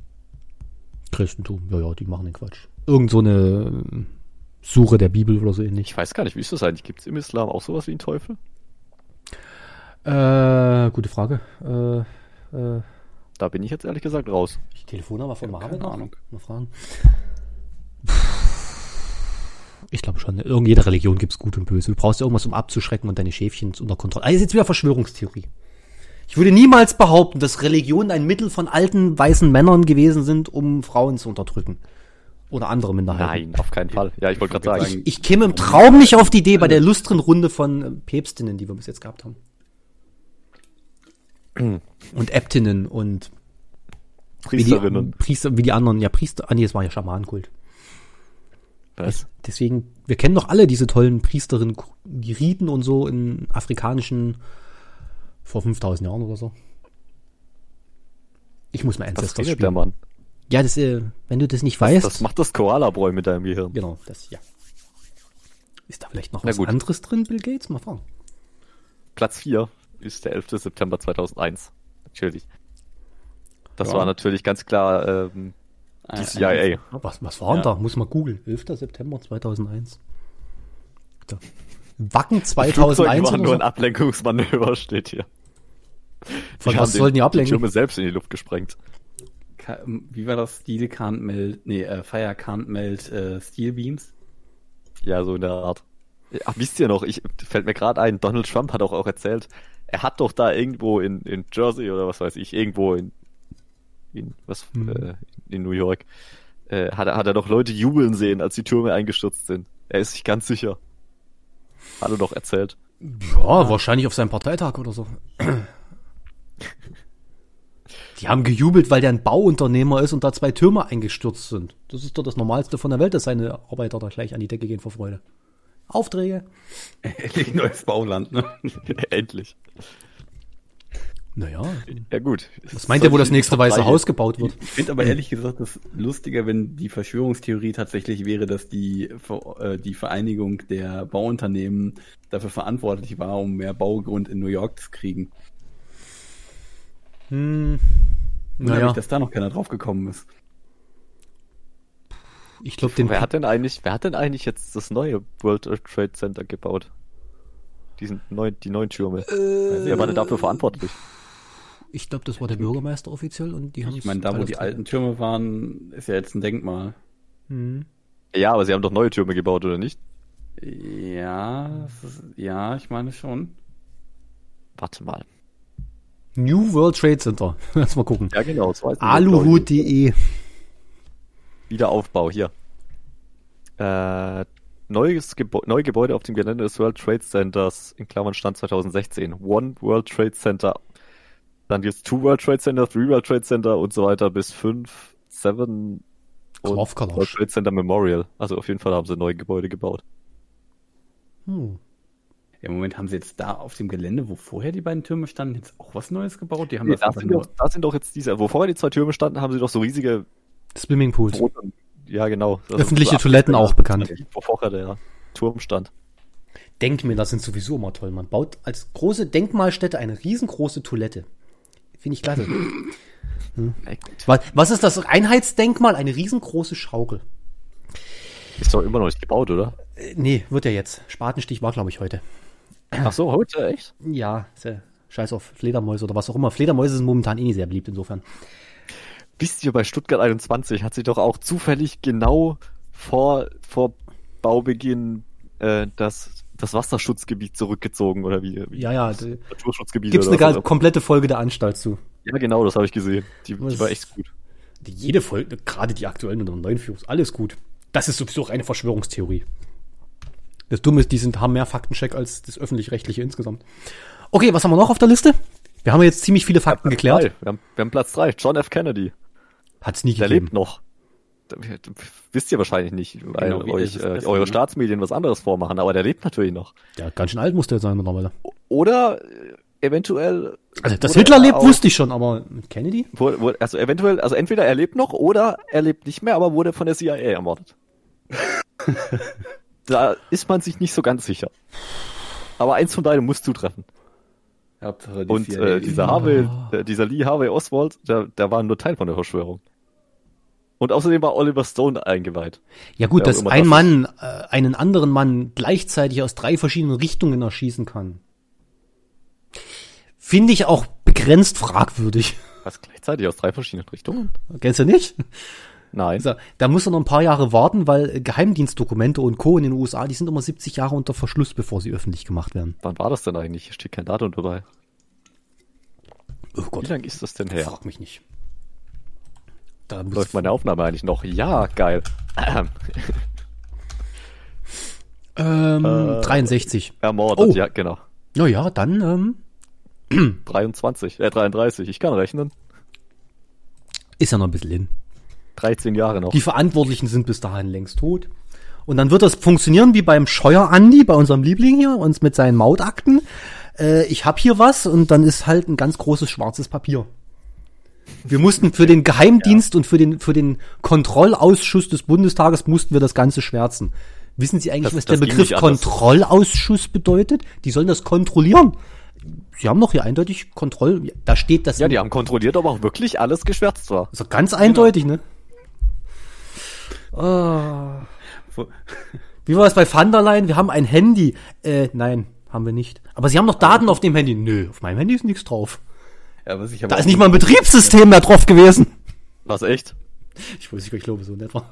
Christentum, ja, ja, die machen den Quatsch. Irgend so eine äh, Suche der Bibel oder so ähnlich. Ich weiß gar nicht, wie ist das eigentlich? Gibt es im Islam auch sowas wie einen Teufel? Äh, gute Frage. Äh, äh, Da bin ich jetzt ehrlich gesagt raus. ich Telefonnummer von Mohammed keine? Ahnung. Mal fragen. Ich glaube schon, in irgendeiner Religion gibt's Gut und Böse. Du brauchst ja irgendwas, um abzuschrecken und deine Schäfchen unter Kontrolle. Also jetzt wieder Verschwörungstheorie. Ich würde niemals behaupten, dass Religionen ein Mittel von alten weißen Männern gewesen sind, um Frauen zu unterdrücken. Oder andere Minderheiten. Nein, auf keinen Fall. Ja, ich wollte Ich gerade sagen, sagen- Ich käme im Traum nicht auf die Idee bei der lustren Runde von äh, Päpstinnen, die wir bis jetzt gehabt haben. *clears throat* Und Äbtinnen und wie die, Priesterinnen. Priester, wie die anderen, ja, Priester, ah nee, es war ja Schamanenkult. Was? Deswegen, wir kennen doch alle diese tollen Priesterinnen, die Riten und so in afrikanischen, vor 5000 Jahren oder so. Ich muss mal Was Ancestors redet spielen. der Mann? Ja, das, äh, wenn du das nicht weißt. Das macht das Koalabräu mit deinem Gehirn. genau, das, ja. Ist da vielleicht noch Na was gut. anderes drin, Bill Gates? Mal fragen. Platz 4 ist der 11. September 2001. Natürlich. Das Ja. war natürlich ganz klar ähm, die Ein- CIA. Was, was war denn Ja. da? Muss man googeln. 11. September 2001. Da. Wacken Flugzeug 2001 war oder nur ein Ablenkungsmanöver, steht hier. Von Die was sollten die ablenken? Die Türme selbst in die Luft gesprengt. Wie war das? Steel can't melt, nee, äh, Fire can't melt äh, Steel Beams? Ja, so in der Art. Ach, wisst ihr noch, ich fällt mir gerade ein, Donald Trump hat auch, auch erzählt, er hat doch da irgendwo in, in Jersey oder was weiß ich, irgendwo in, in was Hm. äh, in New York, äh, hat, er- hat er doch Leute jubeln sehen, als die Türme eingestürzt sind. Er ist sich ganz sicher. Hat er doch erzählt. Ja, wahrscheinlich auf seinem Parteitag oder so. Die haben gejubelt, weil der ein Bauunternehmer ist und da zwei Türme eingestürzt sind. Das ist doch das Normalste von der Welt, dass seine Arbeiter da gleich an die Decke gehen vor Freude. Aufträge? *laughs* Endlich neues Bauland, ne? *laughs* Endlich. Naja. Ja gut. Was meint ihr, wo das nächste Weiße Haus gebaut wird? Ich finde aber ehrlich gesagt das lustiger, wenn die Verschwörungstheorie tatsächlich wäre, dass die, äh, die Vereinigung der Bauunternehmen dafür verantwortlich war, um mehr Baugrund in New York zu kriegen. Hm, naja, mich, dass da noch keiner drauf gekommen ist. ich glaube, den Wer hat denn eigentlich, wer hat denn eigentlich jetzt das neue World Trade Center gebaut? Diesen neuen, die neuen Türme. Äh, Wer war denn dafür verantwortlich? Ich glaube, das war der Bürgermeister offiziell und die haben Ich meine, da wo die alten Türme waren, ist ja jetzt ein Denkmal. Hm. Ja, aber sie haben doch neue Türme gebaut, oder nicht? Ja, ist, ja, ich meine schon. Warte mal. New World Trade Center. *laughs* Lass mal gucken. Ja, genau. Aluhut.de. Wiederaufbau, hier. Äh, neues Gebo neue Gebäude auf dem Gelände des World Trade Centers, in Klammern Stand 2016. One World Trade Center. Dann gibt's Two World Trade Center, Three World Trade Center und so weiter bis fünf, Seven und Kaufkalasch. World Trade Center Memorial. Also auf jeden Fall haben sie neue Gebäude gebaut. Hm. Ja, Im Moment haben sie jetzt da auf dem Gelände, wo vorher die beiden Türme standen, jetzt auch was Neues gebaut. Die haben Nee, das da, sind doch, da sind doch jetzt diese, wo vorher die zwei Türme standen, haben sie doch so riesige Swimmingpools. rote, ja genau. Also Öffentliche so Toiletten auch bekannt. Wo vorher der Turm stand. Denkmäler sind sowieso immer toll. Man baut als große Denkmalstätte eine riesengroße Toilette. Finde ich klasse. *laughs* Gut. Was, was ist das Einheitsdenkmal? Eine riesengroße Schaukel. Ist doch immer noch nicht gebaut, oder? Äh, nee, wird ja jetzt. Spatenstich war, glaube ich, heute. Ach so, heute, echt? Ja, ja scheiß auf Fledermäuse oder was auch immer. Fledermäuse sind momentan eh nicht sehr beliebt insofern. Wisst ihr, bei Stuttgart 21 hat sich doch auch zufällig genau vor, vor Baubeginn äh, das, das Wasserschutzgebiet zurückgezogen, oder wie? wie Ja, ja. d- Naturschutzgebiet. Gibt's eine auch komplette Folge der Anstalt zu. Ja, genau, das habe ich gesehen. Die, die war echt gut. Die, jede Folge, gerade die aktuellen und neuen Führungs, alles gut. Das ist sowieso reine Verschwörungstheorie. Das Dumme ist, die sind, haben mehr Faktencheck als das öffentlich-rechtliche insgesamt. Okay, was haben wir noch auf der Liste? Wir haben jetzt ziemlich viele Fakten geklärt. Drei. Wir, haben, wir haben Platz drei. John F. Kennedy. Hat's nie Der gegeben. lebt noch. *laughs* Wisst ihr wahrscheinlich nicht, weil Genau, euch, äh, eure ne? Staatsmedien was anderes vormachen, aber der lebt natürlich noch. Ja, ganz schön alt muss der sein mittlerweile. Oder äh, eventuell. Also, dass Hitler er lebt, auch- wusste ich schon, aber mit Kennedy? Wurde, wurde, also eventuell, also entweder er lebt noch oder er lebt nicht mehr, aber wurde von der CIA ermordet. *laughs* da ist man sich nicht so ganz sicher. Aber eins von beiden muss zutreffen. Und äh, dieser Harvey, äh, dieser Lee Harvey Oswald, der, der war nur Teil von der Verschwörung. Und außerdem war Oliver Stone eingeweiht. Ja gut, auch dass ein das Mann äh, einen anderen Mann gleichzeitig aus drei verschiedenen Richtungen erschießen kann. Finde ich auch begrenzt fragwürdig. Was gleichzeitig aus drei verschiedenen Richtungen? Kennst du nicht? Nein. Also, da muss er noch ein paar Jahre warten, weil Geheimdienstdokumente und Co. in den USA, die sind immer 70 Jahre unter Verschluss, bevor sie öffentlich gemacht werden. Wann war das denn eigentlich? Hier steht kein Datum dabei. Oh Wie Gott, lang ist das denn her? frag mich nicht. Da muss Läuft meine Aufnahme eigentlich noch? Ja, geil. ähm, Äh, 63. Ermordet, Oh. ja, genau. Ja, ja, dann ähm, *clears throat* 23, äh, 33. Ich kann rechnen. ist ja noch ein bisschen hin. 13 Jahre noch. Die Verantwortlichen sind bis dahin längst tot. Und dann wird das funktionieren wie beim Scheuer Andi, bei unserem Liebling hier, uns mit seinen Mautakten. Äh, ich hab hier was und dann ist halt ein ganz großes schwarzes Papier. Wir mussten für den Geheimdienst und für den, für den Kontrollausschuss des Bundestages mussten wir das Ganze schwärzen. Wissen Sie eigentlich, Das- was das der Begriff. Kontrollausschuss bedeutet? Die sollen das kontrollieren. Sie haben doch hier eindeutig Kontroll, da steht das. ja, die haben kontrolliert, ob auch wirklich alles geschwärzt war. doch ganz eindeutig, ne? Wo- Wie war es bei Van der Leyen? Wir haben ein Handy. Äh, nein, haben wir nicht. Aber Sie haben noch Daten auf dem Handy. Nö, auf meinem Handy ist nichts drauf. Ja, was ich Da ist nicht mal ein Betriebssystem mehr drauf gewesen. Was echt? Ich weiß nicht, ich glaube so in etwa.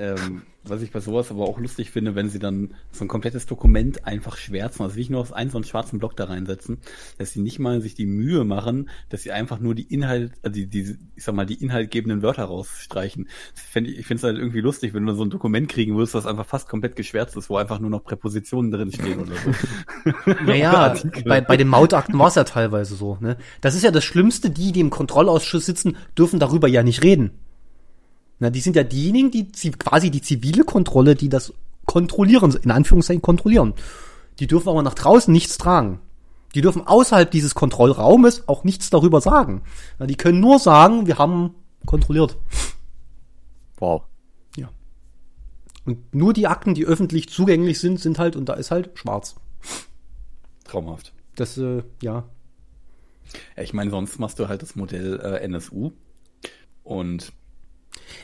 Ähm, was ich bei sowas aber auch lustig finde, wenn sie dann so ein komplettes Dokument einfach schwärzen, also nicht nur aus einem so einen schwarzen Block da reinsetzen, dass sie nicht mal sich die Mühe machen, dass sie einfach nur die Inhalt, also die, die ich sag mal, die inhaltgebenden Wörter rausstreichen. Fänd ich ich finde es halt irgendwie lustig, wenn du so ein Dokument kriegen würdest, das einfach fast komplett geschwärzt ist, wo einfach nur noch Präpositionen drin stehen oder so. *laughs* Naja, bei, bei den Mautakten war es ja teilweise so. Ne? Das ist ja das Schlimmste, die, die im Kontrollausschuss sitzen, dürfen darüber ja nicht reden. Na, die sind ja diejenigen, die quasi die zivile Kontrolle, die das kontrollieren, in Anführungszeichen kontrollieren. Die dürfen aber nach draußen nichts tragen. Die dürfen außerhalb dieses Kontrollraumes auch nichts darüber sagen. Na, die können nur sagen, wir haben kontrolliert. Wow. Ja. Und nur die Akten, die öffentlich zugänglich sind, sind halt, und da ist halt schwarz. Traumhaft. Das, äh, ja. Ja, ich meine, sonst machst du halt das Modell äh, NSU und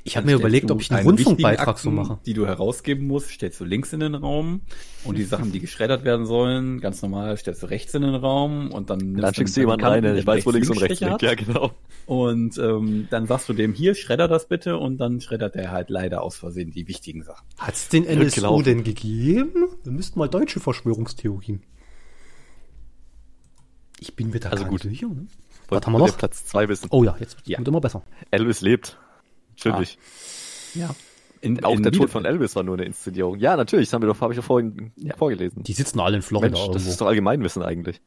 Ich habe mir überlegt, ob ich einen Rundfunkbeitrag wichtigen so Akten, mache. Die du herausgeben musst, stellst du links in den Raum und die Sachen, die geschreddert werden sollen, ganz normal, stellst du rechts in den Raum und dann nimmst Dann schickst du jemanden rein, der ich weiß, wo links und rechts liegt. Ja, genau. Und ähm, dann sagst du dem hier, schredder das bitte und dann schreddert er halt leider aus Versehen die wichtigen Sachen. Hat's den NSU Rückgelaufen. denn gegeben? Wir müssten mal deutsche Verschwörungstheorien. Ich bin mir da Also gar gut. nicht sicher. Ne? Was haben wir noch? Platz zwei wissen. Oh ja, jetzt Ja. wird immer besser. Elvis lebt. Natürlich. Ja. In, Auch in der Tod von Elvis war nur eine Inszenierung. Ja, natürlich, das haben wir doch, habe ich doch vorhin vorgelesen. Die sitzen alle in Florida Mensch, das irgendwo. ist doch Allgemeinwissen eigentlich.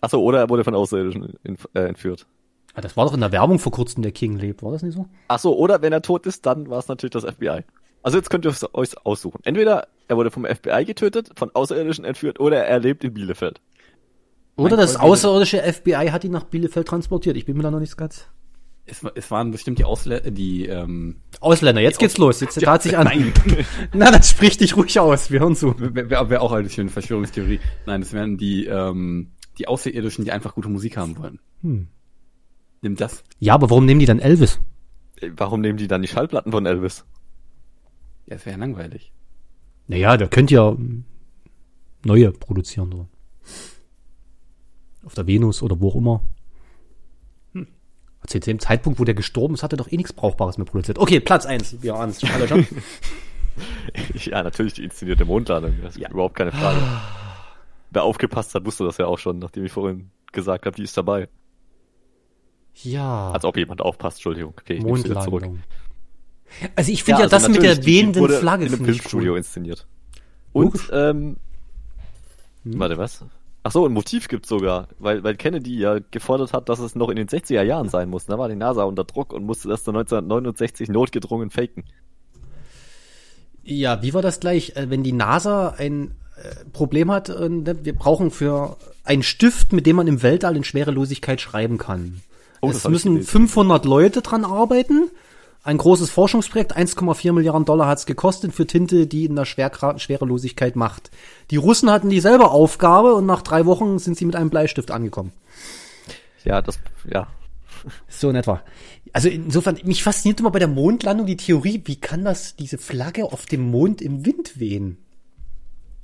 Achso, oder er wurde von Außerirdischen in, äh, entführt. ah, das war doch in der Werbung vor kurzem, der King lebt, war das nicht so? Achso, oder wenn er tot ist, dann war es natürlich das FBI. Also jetzt könnt ihr es euch aussuchen. Entweder er wurde vom FBI getötet, von Außerirdischen entführt, oder er lebt in Bielefeld. Oder Mein das würde- außerirdische FBI hat ihn nach Bielefeld transportiert. Ich bin mir da noch nicht ganz. Es, war- es waren bestimmt die Ausländer, die ähm, Ausländer, jetzt geht's los. Jetzt tat sich an. Nein. *laughs* Na, das spricht dich ruhig aus. Wir hören zu. Wäre wär, wär auch eine schöne Verschwörungstheorie. Nein, es wären die, ähm, die Außerirdischen, die einfach gute Musik haben wollen. Hm. Nimm das. Ja, aber warum nehmen die dann Elvis? Äh, Warum nehmen die dann die Schallplatten von Elvis? Ja, es wäre ja langweilig. Naja, könnte ja mm, neue produzieren. Oder? Auf der Venus oder wo auch immer. Zu dem Zeitpunkt, wo der gestorben ist, hat er doch eh nichts Brauchbares mehr produziert. Okay, Platz eins. Es alle schon. ja, natürlich die inszenierte Mondlandung. Das ist Ja. überhaupt keine Frage. Wer aufgepasst hat, wusste das ja auch schon, nachdem ich vorhin gesagt habe, die ist dabei. ja. Als ob jemand aufpasst, Entschuldigung. Okay, ich wieder zurück. Mondlandung. Also ich finde ja, also das mit der wehenden Flagge in einem Filmstudio cool. inszeniert. Und, Logisch. ähm, Hm? warte, was? Ach so, ein Motiv gibt's sogar, weil, weil Kennedy ja gefordert hat, dass es noch in den 60er Jahren sein muss. Da war die NASA unter Druck und musste das dann 1969 notgedrungen faken. Ja, wie war das gleich? Äh, Wenn die NASA ein äh, Problem hat, äh, ne, wir brauchen für einen Stift, mit dem man im Weltall in Schwerelosigkeit schreiben kann. Oh, es müssen gelesen. 500 Leute dran arbeiten. Ein großes Forschungsprojekt, 1,4 Milliarden Dollar hat's gekostet für Tinte, die in der Schwerkra Schwerelosigkeit macht. Die Russen hatten dieselbe Aufgabe und nach drei Wochen sind sie mit einem Bleistift angekommen. Ja, das, ja. So in etwa. Also insofern, mich fasziniert immer bei der Mondlandung die Theorie, wie kann das, diese Flagge auf dem Mond im Wind wehen?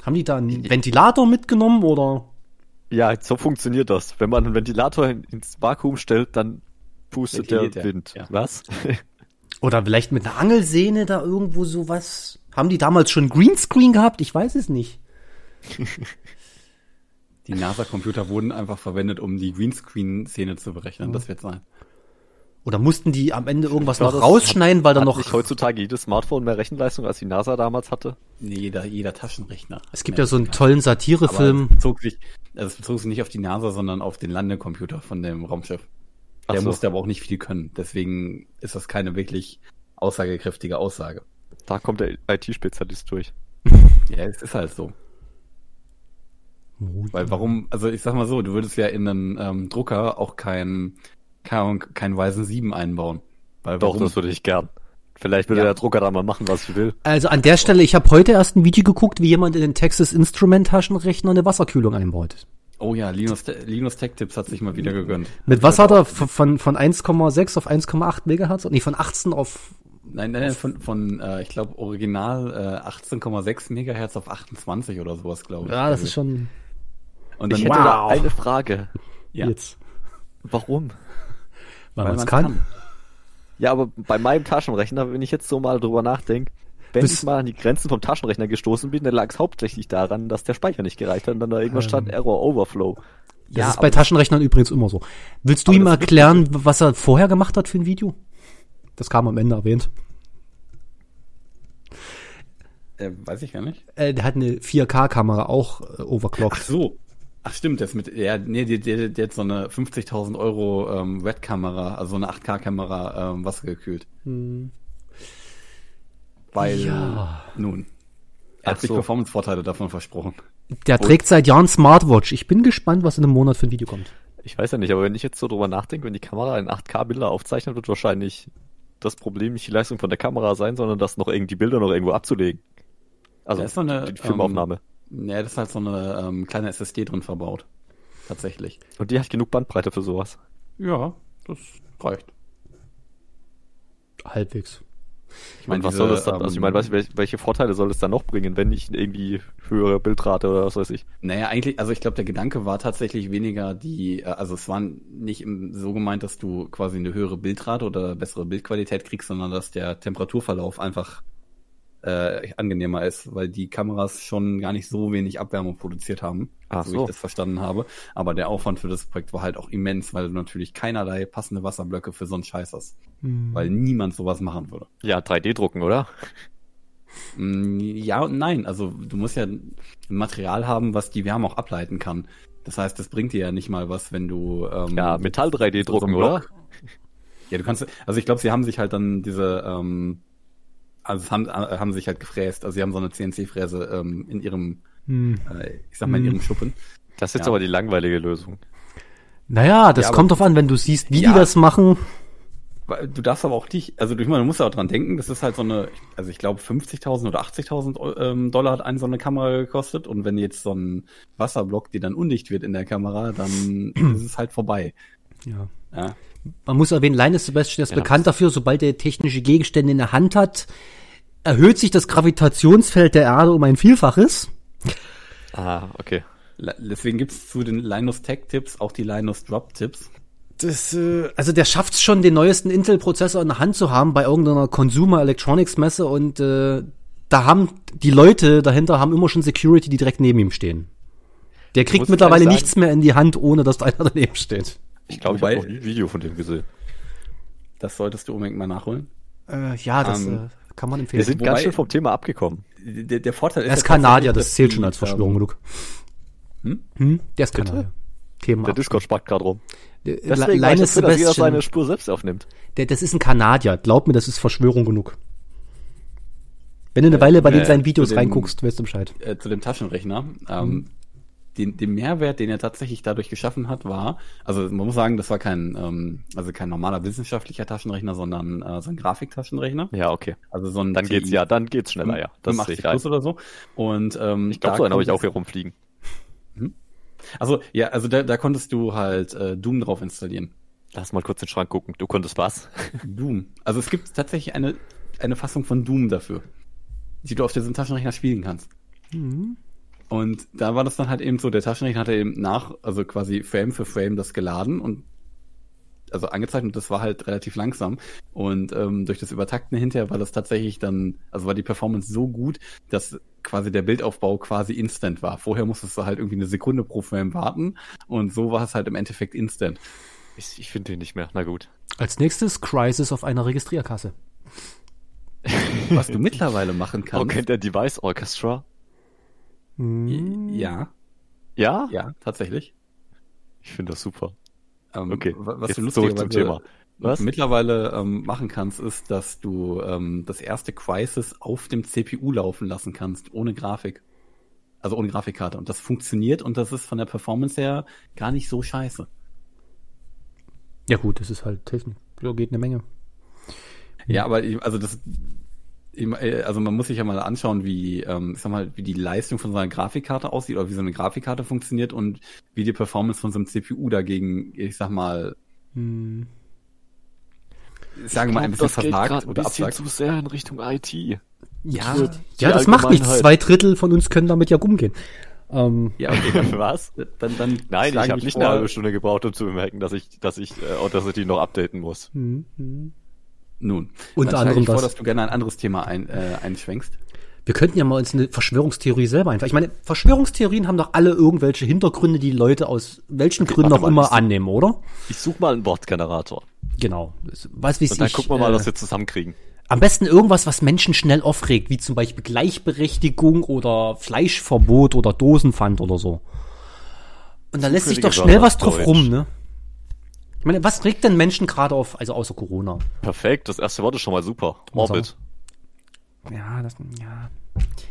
Haben die da einen Ventilator mitgenommen oder? Ja, so funktioniert das. Wenn man einen Ventilator in- ins Vakuum stellt, dann pustet der Ventiliert er, Wind. ja. Was? *laughs* Oder vielleicht mit einer Angelsehne da irgendwo sowas? Haben die damals schon Greenscreen gehabt? Ich weiß es nicht. Die NASA-Computer wurden einfach verwendet, um die Greenscreen-Szene zu berechnen. Das wird sein. Oder mussten die am Ende irgendwas noch rausschneiden, weil da Hat noch. nicht heutzutage jedes Smartphone mehr Rechenleistung, als die NASA damals hatte? Nee, jeder, jeder Taschenrechner. Es gibt ja so einen tollen Aber es Satirefilm. bezog sich, also es bezog sich nicht auf die NASA, sondern auf den Landecomputer von dem Raumschiff. Der so. musste aber auch nicht viel können. Deswegen ist das keine wirklich aussagekräftige Aussage. Da kommt der IT-Spezialist durch. *laughs* Ja, es ist halt so. Weil warum, also ich sag mal so, du würdest ja in einen ähm, Drucker auch keinen kein, kein Weisen 7 einbauen. Weil Doch, warum? das würde ich gern. Vielleicht würde Ja. der Drucker da mal machen, was ich will. Also an der Stelle, ich habe heute erst ein Video geguckt, wie jemand in den Texas Instrument Taschenrechner eine Wasserkühlung einbaut. Oh ja, Linus, Linus Tech Tips hat sich mal wieder gegönnt. Mit was hat er von, von 1,6 auf 1,8 Megahertz? Nee, von 18 auf Nein, nein, nein, von, von äh, ich glaube, original äh, 18,6 Megahertz auf 28 oder sowas, glaube ich. Ja, das ist schon Und Ich dann hätte Wow. da eine Frage. ja, jetzt. Warum? Weil, weil man es man's kann. Ja, aber bei meinem Taschenrechner, wenn ich jetzt so mal drüber nachdenke, wenn Bis- ich mal an die Grenzen vom Taschenrechner gestoßen bin, dann lag es hauptsächlich daran, dass der Speicher nicht gereicht hat und dann da irgendwas Ähm. stand Error Overflow. Das ist aber bei Taschenrechnern übrigens immer so. Willst du ihm erklären, was er vorher gemacht hat für ein Video? Das kam am Ende erwähnt. äh, weiß ich gar nicht. Äh, der hat eine 4K-Kamera, auch äh, Ach overclocked. so. Ach stimmt, das mit, ja, nee, der, der, der hat so eine 50.000 Euro ähm, Red-Kamera, also so eine 8K-Kamera ähm, wassergekühlt. Weil, Ja. nun, er hat sich so. Performance-Vorteile davon versprochen. Der trägt seit Jahren Smartwatch. Ich bin gespannt, was in einem Monat für ein Video kommt. Ich weiß ja nicht, aber wenn ich jetzt so drüber nachdenke, wenn die Kamera in 8K-Bilder aufzeichnet, wird wahrscheinlich das Problem nicht die Leistung von der Kamera sein, sondern das noch irgendwie die Bilder noch irgendwo abzulegen. Also Da ist so eine, die Filmaufnahme. Ja, das ist halt so eine ähm, kleine SSD drin verbaut. Tatsächlich. Und die hat genug Bandbreite für sowas. Ja, das reicht. Halbwegs. Ich meine, was soll das dann? also ich ähm, meine, was, welche, welche Vorteile soll es dann noch bringen, wenn ich irgendwie höhere Bildrate oder was weiß ich? Naja, eigentlich, also ich glaube, der Gedanke war tatsächlich weniger die, äh, also es war nicht so gemeint, dass du quasi eine höhere Bildrate oder bessere Bildqualität kriegst, sondern dass der Temperaturverlauf einfach äh, angenehmer ist, weil die Kameras schon gar nicht so wenig Abwärme produziert haben, Ach so wie so. ich das verstanden habe. Aber der Aufwand für das Projekt war halt auch immens, weil du natürlich keinerlei passende Wasserblöcke für so einen Scheiß hast. Weil niemand sowas machen würde. Ja, 3D-Drucken, oder? Mm, Ja und nein. Also du musst ja ein Material haben, was die Wärme auch ableiten kann. Das heißt, das bringt dir ja nicht mal was, wenn du ähm, Ja, Metall 3D so drucken, einen oder? Ja, du kannst. Also ich glaube, sie haben sich halt dann diese, ähm, also es haben, äh, haben sich halt gefräst. Also sie haben so eine CNC-Fräse ähm, in ihrem, Hm. äh, ich sag mal in Hm. ihrem Schuppen. Das ist jetzt Ja. aber die langweilige Lösung. Naja, das Ja, kommt drauf an, wenn du siehst, wie Ja. die das machen. Du darfst aber auch dich, also du, ich meine, du musst ja auch dran denken, das ist halt so eine, also ich glaube 50.000 oder 80.000 Eu- ähm, Dollar hat eine so eine Kamera gekostet und wenn jetzt so ein Wasserblock, die dann undicht wird in der Kamera, dann *clears throat* ist es halt vorbei. Ja. Ja. Man muss erwähnen, Linus Sebastian ist Ja. bekannt dafür, sobald er technische Gegenstände in der Hand hat, erhöht sich das Gravitationsfeld der Erde um ein Vielfaches. Ah, okay. Deswegen gibt's zu den Linus Tech Tipps auch die Linus Drop Tipps. Das, äh, also der schafft es schon, den neuesten Intel-Prozessor in der Hand zu haben bei irgendeiner Consumer Electronics Messe und äh, da haben die Leute dahinter haben immer schon Security, die direkt neben ihm stehen. Der kriegt mittlerweile sagen- nichts mehr in die Hand, ohne dass da einer *laughs* daneben steht. Ich glaube, ich habe noch nie ein Video von dem gesehen. Das solltest du unbedingt mal nachholen. Äh, ja, das Ähm, äh, kann man empfehlen. Wir sind Wobei- ganz schön vom Thema abgekommen. Der, der Vorteil ist er ist ja Kanadier, das zählt schon als Verschwörung ähm, genug. Hm? Hm? Der ist Bitte? Kanadier. Thema Der. Discord spackt gerade rum. Der- Deswegen Linus ich dafür, dass jeder Sebastian, seine Spur selbst aufnimmt. der, das ist ein Kanadier. Glaub mir, das ist Verschwörung genug. Wenn du eine Weile bei äh, den seinen Videos den- reinguckst, weißt du Bescheid. äh, zu dem Taschenrechner. Ähm, den, den Mehrwert, den er tatsächlich dadurch geschaffen hat, war, also man muss sagen, das war kein, ähm, also kein normaler wissenschaftlicher Taschenrechner, sondern äh, so ein Grafiktaschenrechner. Ja, okay. Also so ein Dann geht's ja, dann geht's schneller, ja. Das sehe 85 ich ein. Plus oder so. Und ähm, Ich glaube, so einen habe ich auch hier rumfliegen. Also ja, also da, da konntest du halt äh, Doom drauf installieren. Lass mal kurz in den Schrank gucken. Du konntest was? *laughs* Doom. Also es gibt tatsächlich eine eine Fassung von Doom dafür, die du auf diesem Taschenrechner spielen kannst. Und da war das dann halt eben so, der Taschenrechner hatte eben nach, also quasi Frame für Frame das geladen und also angezeigt und das war halt relativ langsam. Und ähm, durch das Übertakten hinterher war das tatsächlich dann, also war die Performance so gut, dass quasi der Bildaufbau quasi instant war. Vorher musstest du halt irgendwie eine Sekunde pro Frame warten und so war es halt im Endeffekt instant. Ich, ich finde den nicht mehr. Na gut. Als nächstes Crisis auf einer Registrierkasse. Was du mittlerweile machen Oh, kannst. kennt der Device Orchestra? Ja, Ja? ja, tatsächlich. Ich finde das super. Ähm, Okay, wa- was jetzt du zurück zum Thema. Was? mittlerweile ähm, machen kannst, ist, dass du ähm, das erste Crisis auf dem CPU laufen lassen kannst, ohne Grafik. Also ohne Grafikkarte. Und das funktioniert und das ist von der Performance her gar nicht so scheiße. Ja gut, das ist halt Technik. So geht eine Menge. Ja, aber ich, also das, also man muss sich ja mal anschauen, wie, ähm, ich sag mal, wie die Leistung von so einer Grafikkarte aussieht oder wie so eine Grafikkarte funktioniert und wie die Performance von so einem CPU dagegen, ich sag mal, Hm. Sagen wir mal ein bisschen versagt oder absagt. zu sehr in Richtung IT. Ja, Die ja, das macht nichts. Zwei Drittel von uns können damit ja umgehen. Ähm, Ja, okay, *laughs* Was? dann, dann Nein, ich habe nicht vor- eine halbe Stunde gebraucht, um zu bemerken, dass ich, dass ich, äh, Audacity noch updaten muss. hm, hm. Nun, Unter anderem ich vor, das. dass du gerne ein anderes Thema ein, äh, einschwenkst. Wir könnten ja mal uns eine Verschwörungstheorie selber einfallen. Ich meine, Verschwörungstheorien haben doch alle irgendwelche Hintergründe, die Leute aus welchen Gründen warte auch mal, immer annehmen, oder? Ich suche mal einen Wortgenerator. Genau. Was weiß Und dann ich. gucken wir mal, äh, was wir zusammenkriegen. Am besten irgendwas, was Menschen schnell aufregt, wie zum Beispiel Gleichberechtigung oder Fleischverbot oder Dosenpfand oder so. Und da lässt sich doch schnell was drauf Deutsch. rum, ne? Ich meine, was regt denn Menschen gerade auf, also außer Corona? Perfekt, das erste Wort ist schon mal super. Was Orbit. Ja, das, ja.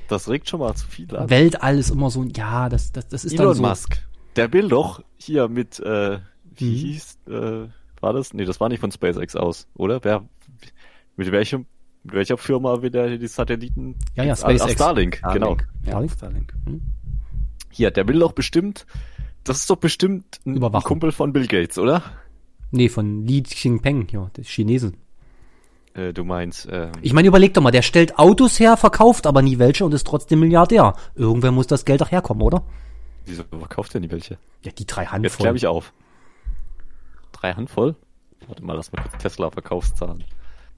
Das regt schon mal zu viel an. Weltall ist immer so, ja, das, das, das ist Elon dann so. Musk. Der will doch hier mit, äh, wie Mhm. hieß, äh, war das? Nee, das war nicht von SpaceX aus, oder? Wer, mit welchem, mit welcher Firma will der die Satelliten? Ja, ja, Ah, SpaceX. Ach, Starlink, genau. Ja, Starlink? Starlink. Hier, der will doch bestimmt, das ist doch bestimmt ein, Überwachung. Kumpel von Bill Gates, oder? Nee, von Li Jinping, ja, des Chinesen. Äh, du meinst, äh, Ich meine, überleg doch mal, der stellt Autos her, verkauft aber nie welche und ist trotzdem Milliardär. Irgendwer muss das Geld doch herkommen, oder? wieso verkauft der nie welche? Ja, die drei Jetzt Handvoll. klär ich auf. Drei Handvoll? Warte mal, lass mal kurz Tesla Verkaufszahlen.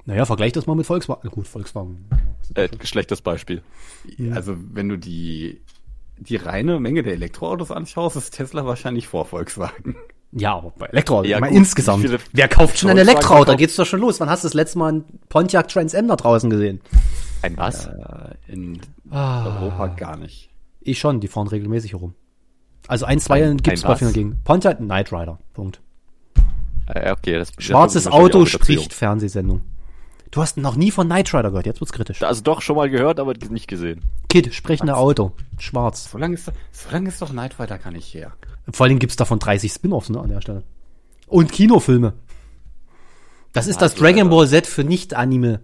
Naja, vergleich das mal mit Volkswagen. Gut, Volkswagen. Äh, schlechtes Beispiel. Also wenn du die, die reine Menge der Elektroautos anschaust, ist Tesla wahrscheinlich vor Volkswagen. Ja, aber bei Elektroautos, Ja, ich meine insgesamt. viele Wer kauft schon ein Elektroauto? Da geht's doch schon los. Wann hast du das letzte Mal einen Pontiac Trans Am da draußen gesehen? Ein was? Äh, in Ah. Europa gar nicht. Ich schon, die fahren regelmäßig herum. Also ein, zwei Ein- gibt's ein bei vielen dagegen. Pontiac Knight Rider. Punkt. Äh, okay, das, Schwarzes das Auto spricht Fernsehsendung. Du hast noch nie von Knight Rider gehört, jetzt wird's kritisch. Also doch schon mal gehört, aber nicht gesehen. Kid, sprechende Auto. Schwarz. So lange ist, so lange ist doch Night Rider gar nicht her. Vor allen Dingen gibt's davon 30 Spin-offs, ne, an der Stelle. Und Kinofilme. Das ist das Also, Dragon Ball Z für Nicht-Anime.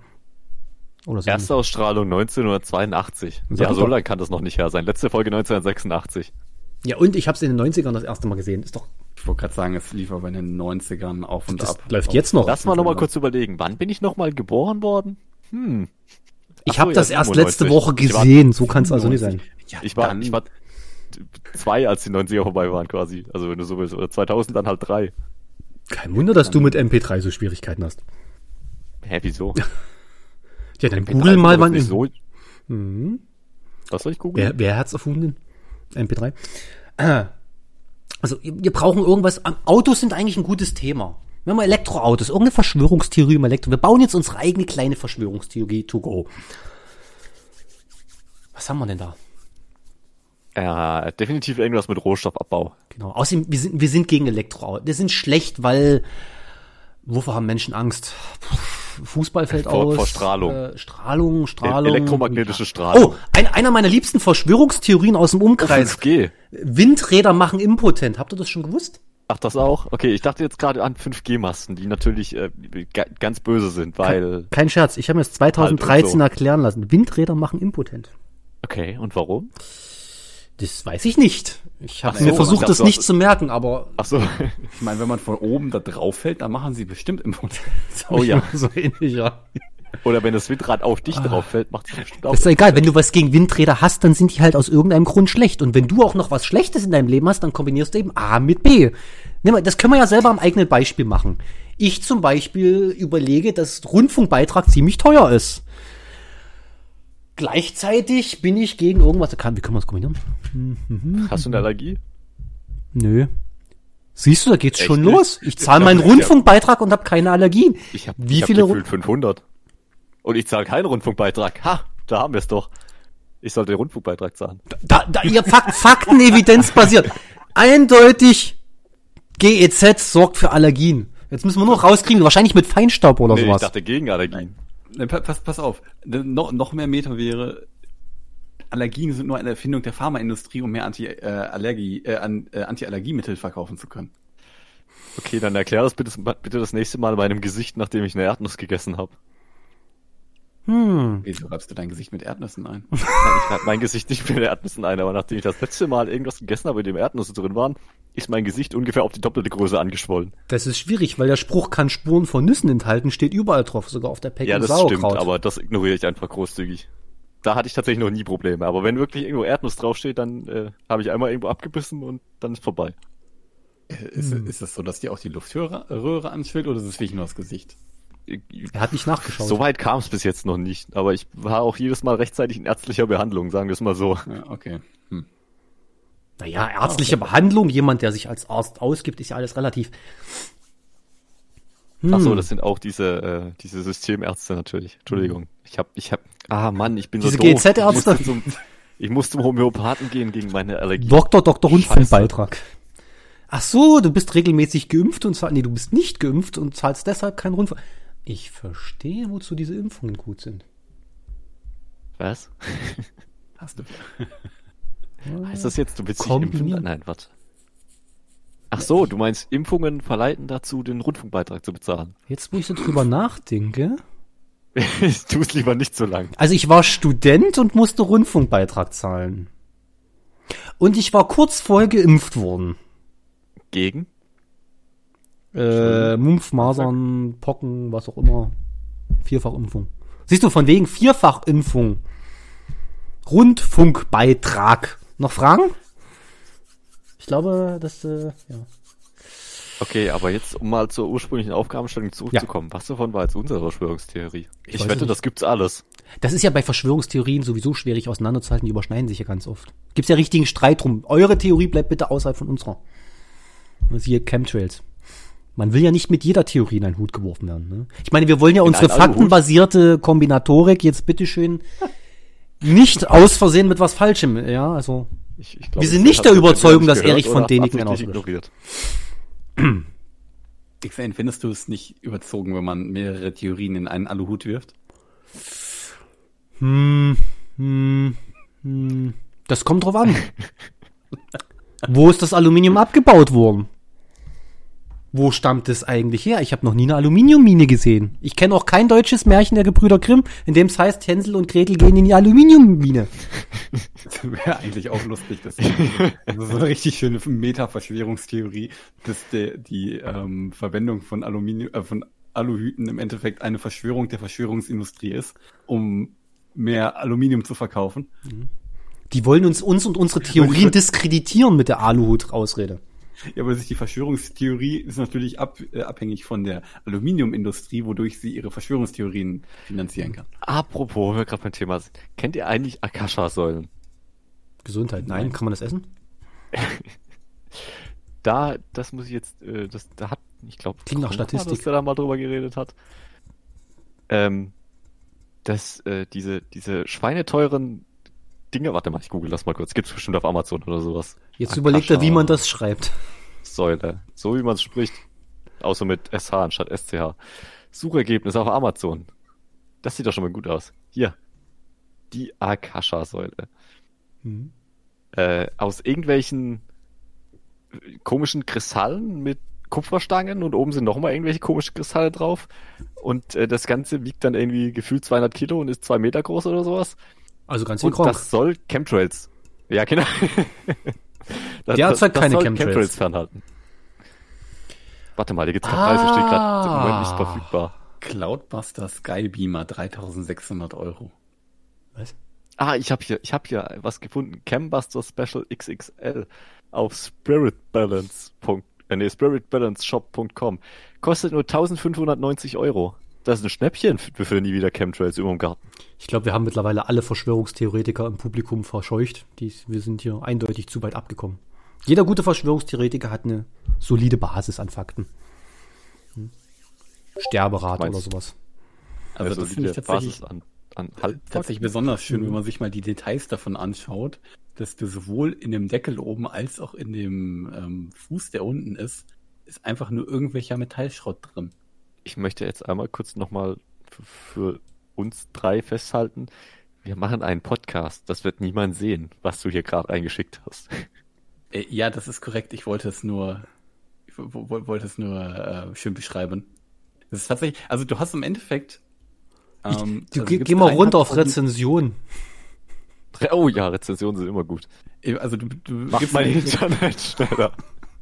Oder so. Erste Ausstrahlung 1982. Sag ja, ich so lange kann das noch nicht her sein. Letzte Folge 1986. Ja, und ich hab's in den 90ern das erste Mal gesehen. Ist doch, Ich wollte gerade sagen, es lief aber in den 90ern auf und Das ab. läuft Auf- jetzt noch. Lass mal noch mal kurz überlegen. Wann bin ich noch mal geboren worden? Hm. ich so, das ja, erst 97. letzte Woche war- gesehen. So kann's also nicht sein. Ja, Ich war, dann- ich war zwei, als die 90er vorbei waren quasi. Also wenn du so willst. Oder 2000 dann halt drei. Kein Wunder, dass du mit MP3 so Schwierigkeiten hast. Hä, wieso? Ja, dann MP3 google mal, wann. so. Was soll ich googeln? Wer, wer hat's erfunden? MP3. Äh, Also, wir brauchen irgendwas. Autos sind eigentlich ein gutes Thema. Wir haben Elektroautos, irgendeine Verschwörungstheorie im Elektro. Wir bauen jetzt unsere eigene kleine Verschwörungstheorie to go. Was haben wir denn da? Ja, definitiv irgendwas mit Rohstoffabbau. Genau. Außerdem, wir sind, wir sind gegen Elektroautos. Wir sind schlecht, weil wovor haben Menschen Angst? Puh, Fußball fällt Vor- aus. vor Strahlung. Äh, Strahlung, Strahlung. Elektromagnetische Strahlung. Oh, ein, einer meiner liebsten Verschwörungstheorien aus dem Umkreis. 5G. Windräder machen impotent. Habt ihr das schon gewusst? Ach, das auch? Okay, ich dachte jetzt gerade an 5G-Masten, die natürlich äh, ga- ganz böse sind, weil... Kein Scherz, ich habe mir das 2013 Halt so. erklären lassen. Windräder machen impotent. Okay, und warum? Das weiß ich nicht. Ich habe so, mir versucht, das nicht zu merken, aber Ach so. Ich meine, wenn man von oben da drauf fällt, dann machen sie bestimmt im Mund. *laughs* Oh ja. *laughs* so ähnlich, ja. Oder wenn das Windrad auf dich drauf fällt, macht es bestimmt auch. Ist doch egal, wenn du was gegen Windräder hast, dann sind die halt aus irgendeinem Grund schlecht. Und wenn du auch noch was Schlechtes in deinem Leben hast, dann kombinierst du eben A mit B. Nimm mal, Das können wir ja selber am eigenen Beispiel machen. Ich zum Beispiel überlege, dass Rundfunkbeitrag ziemlich teuer ist. Gleichzeitig bin ich gegen irgendwas. Kann- Wie können wir das kombinieren? Hast du eine Allergie? Nö. Siehst du, da geht's Echt schon nicht? los. Ich zahle meinen. Rundfunkbeitrag und habe keine Allergien. Ich habe Wie ich hab viele gefühlt 500. Und ich zahle keinen Rundfunkbeitrag. Ha, da haben wir es doch. Ich sollte den Rundfunkbeitrag zahlen. Da, da ihr Fakt, Fakten evidenzbasiert. Eindeutig GEZ sorgt für Allergien. Jetzt müssen wir nur rauskriegen, wahrscheinlich mit Feinstaub oder Nee, ich sowas. dachte gegen Allergien. Ne, pa- Pass, pass auf, Ne, noch, mehr Meter wäre, Allergien sind nur eine Erfindung der Pharmaindustrie, um mehr Anti, äh, äh, äh, Anti-Allergiemittel verkaufen zu können. Okay, dann erklär das bitte, bitte das nächste Mal meinem Gesicht, nachdem ich eine Erdnuss gegessen habe. Hm. Wieso reibst du dein Gesicht mit Erdnüssen ein? *laughs* Ich reibe mein Gesicht nicht mit Erdnüssen ein, aber nachdem ich das letzte Mal irgendwas gegessen habe, in dem Erdnüsse drin waren, ist mein Gesicht ungefähr auf die doppelte Größe angeschwollen. Das ist schwierig, weil der Spruch kann Spuren von Nüssen enthalten, steht überall drauf, sogar auf der Packung Ja, das Sauerkraut. stimmt, aber das ignoriere ich einfach großzügig. Da hatte ich tatsächlich noch nie Probleme. Aber wenn wirklich irgendwo Erdnuss draufsteht, dann äh, habe ich einmal irgendwo abgebissen und dann ist vorbei. Ist, ist es so, dass dir auch die Luftröhre Röhre anschwillt oder ist es wirklich nur das Gesicht? Er hat nicht nachgeschaut. So weit kam es bis jetzt noch nicht, aber ich war auch jedes Mal rechtzeitig in ärztlicher Behandlung, sagen wir es mal so. Ja, okay. Hm. Naja, ärztliche Behandlung, jemand, der sich als Arzt ausgibt, ist ja alles relativ. Ach Hm. so, das sind auch diese äh, diese Systemärzte natürlich. Entschuldigung. Ich hab ich hab ah Mann, ich bin Diese so doof. GZ-Ärzte? Ich muss zum Homöopathen gehen gegen meine Allergie. Doktor, Doktor. Rundfunkbeitrag. Ach so, du bist regelmäßig geimpft und zahlst, nee, du bist nicht geimpft und zahlst deshalb keinen Rundfunk. Ich verstehe, wozu diese Impfungen gut sind. Was? *laughs* Hast du. Heißt das jetzt, du willst dich impfen? Nein, warte. Ach so, du meinst, Impfungen verleiten dazu, den Rundfunkbeitrag zu bezahlen. Jetzt, wo ich so drüber nachdenke. *laughs* ich tue es lieber nicht so lang. Also ich war Student und musste Rundfunkbeitrag zahlen. Und ich war kurz vorher geimpft worden. Gegen? Äh, Mumpf, Masern, Pocken, was auch immer. Vierfachimpfung. Siehst du, von wegen Vierfachimpfung. Rundfunkbeitrag. Noch Fragen? Ich glaube, das, äh, ja. Okay, aber jetzt, um mal zur ursprünglichen Aufgabenstellung zurückzukommen. Was davon war jetzt unsere Verschwörungstheorie? Ich, weiß wette, nicht. das gibt's alles. Das ist ja bei Verschwörungstheorien sowieso schwierig auseinanderzuhalten, die überschneiden sich ja ganz oft. Gibt's ja richtigen Streit drum. Eure Theorie bleibt bitte außerhalb von unserer. Siehe Chemtrails. Man will ja nicht mit jeder Theorie in einen Hut geworfen werden. Ne? Ich meine, wir wollen ja unsere einen Aluhut? faktenbasierte Kombinatorik jetzt bitteschön nicht aus Versehen mit was Falschem, ja, also. Ich, ich glaub, Wir sind nicht der Überzeugung, dass Erich von Däniken Ausrutscher ignoriert. XN, findest du es nicht überzogen, wenn man mehrere Theorien in einen Aluhut wirft? Hm, hm, hm. Das kommt drauf an. *laughs* Wo ist das Aluminium abgebaut worden? Wo stammt es eigentlich her? Ich habe noch nie eine Aluminiummine gesehen. Ich kenne auch kein deutsches Märchen der Gebrüder Grimm, in dem es heißt, Hänsel und Gretel gehen in die Aluminiummine. Das wäre eigentlich auch lustig. Das das ist so eine richtig schöne Meta-Verschwörungstheorie, dass der, die ähm, Verwendung von Aluminium, äh, von Aluhüten im Endeffekt eine Verschwörung der Verschwörungsindustrie ist, um mehr Aluminium zu verkaufen. Die wollen uns, uns und unsere Theorien *laughs* diskreditieren mit der Aluhut-Ausrede. Ja, aber sich die Verschwörungstheorie ist natürlich ab, äh, abhängig von der Aluminiumindustrie, wodurch sie ihre Verschwörungstheorien finanzieren kann. Apropos, wo wir gerade beim Thema sind. Kennt ihr eigentlich Akasha-Säulen? Gesundheit. Nein, kann man das essen? *laughs* Da, das muss ich jetzt, äh, das, da hat, ich glaube, Klingt nach Statistik. dass der da mal drüber geredet hat. Ähm, dass äh, diese, diese schweineteuren Dinge, warte mal, ich google das mal kurz, gibt's bestimmt auf Amazon oder sowas. Jetzt überlegt er, wie man das schreibt. Säule. So wie man es spricht. Außer mit SH anstatt SCH. Suchergebnis auf Amazon. Das sieht doch schon mal gut aus. Hier. Die Akasha-Säule. Mhm. Äh, aus irgendwelchen komischen Kristallen mit Kupferstangen und oben sind nochmal irgendwelche komischen Kristalle drauf. Und äh, das Ganze wiegt dann irgendwie gefühlt 200 Kilo und ist zwei Meter groß oder sowas. Also ganz wie Und das soll Chemtrails. Ja, genau. *laughs* das, Der erzeugt keine soll Chemtrails. fernhalten. Warte mal, die gibt's gerade ah. steht gerade im Moment nicht verfügbar. Cloudbuster Skybeamer 3600 Euro. Was? Ah, ich habe hier, ich habe hier was gefunden. Cambuster Special XXL auf spiritbalance. Äh, nee, spiritbalanceshop.com. Kostet nur 1590 Euro. Das ist ein Schnäppchen für, für nie wieder Chemtrails über dem Garten. Ich glaube, wir haben mittlerweile alle Verschwörungstheoretiker im Publikum verscheucht. Die, wir sind hier eindeutig zu weit abgekommen. Jeder gute Verschwörungstheoretiker hat eine solide Basis an Fakten. Hm. Sterberate oder sowas. Also Also das finde ich tatsächlich, Basis an, an tatsächlich besonders schön, wenn man sich mal die Details davon anschaut, dass du sowohl in dem Deckel oben als auch in dem ähm, Fuß, der unten ist, ist einfach nur irgendwelcher Metallschrott drin. Ich möchte jetzt einmal kurz nochmal für uns drei festhalten. Wir machen einen Podcast. Das wird niemand sehen, was du hier gerade eingeschickt hast. Äh, ja, das ist korrekt. Ich wollte es nur, ich wo- wo- wollte es nur äh, schön beschreiben. Das ist tatsächlich, also du hast im Endeffekt. Ich, ähm, du, also geh, geh mal runter auf 3.500 Rezension. Oh ja, Rezensionen sind immer gut. Also du, du Mach gibst Endeffekt, Internet schneller.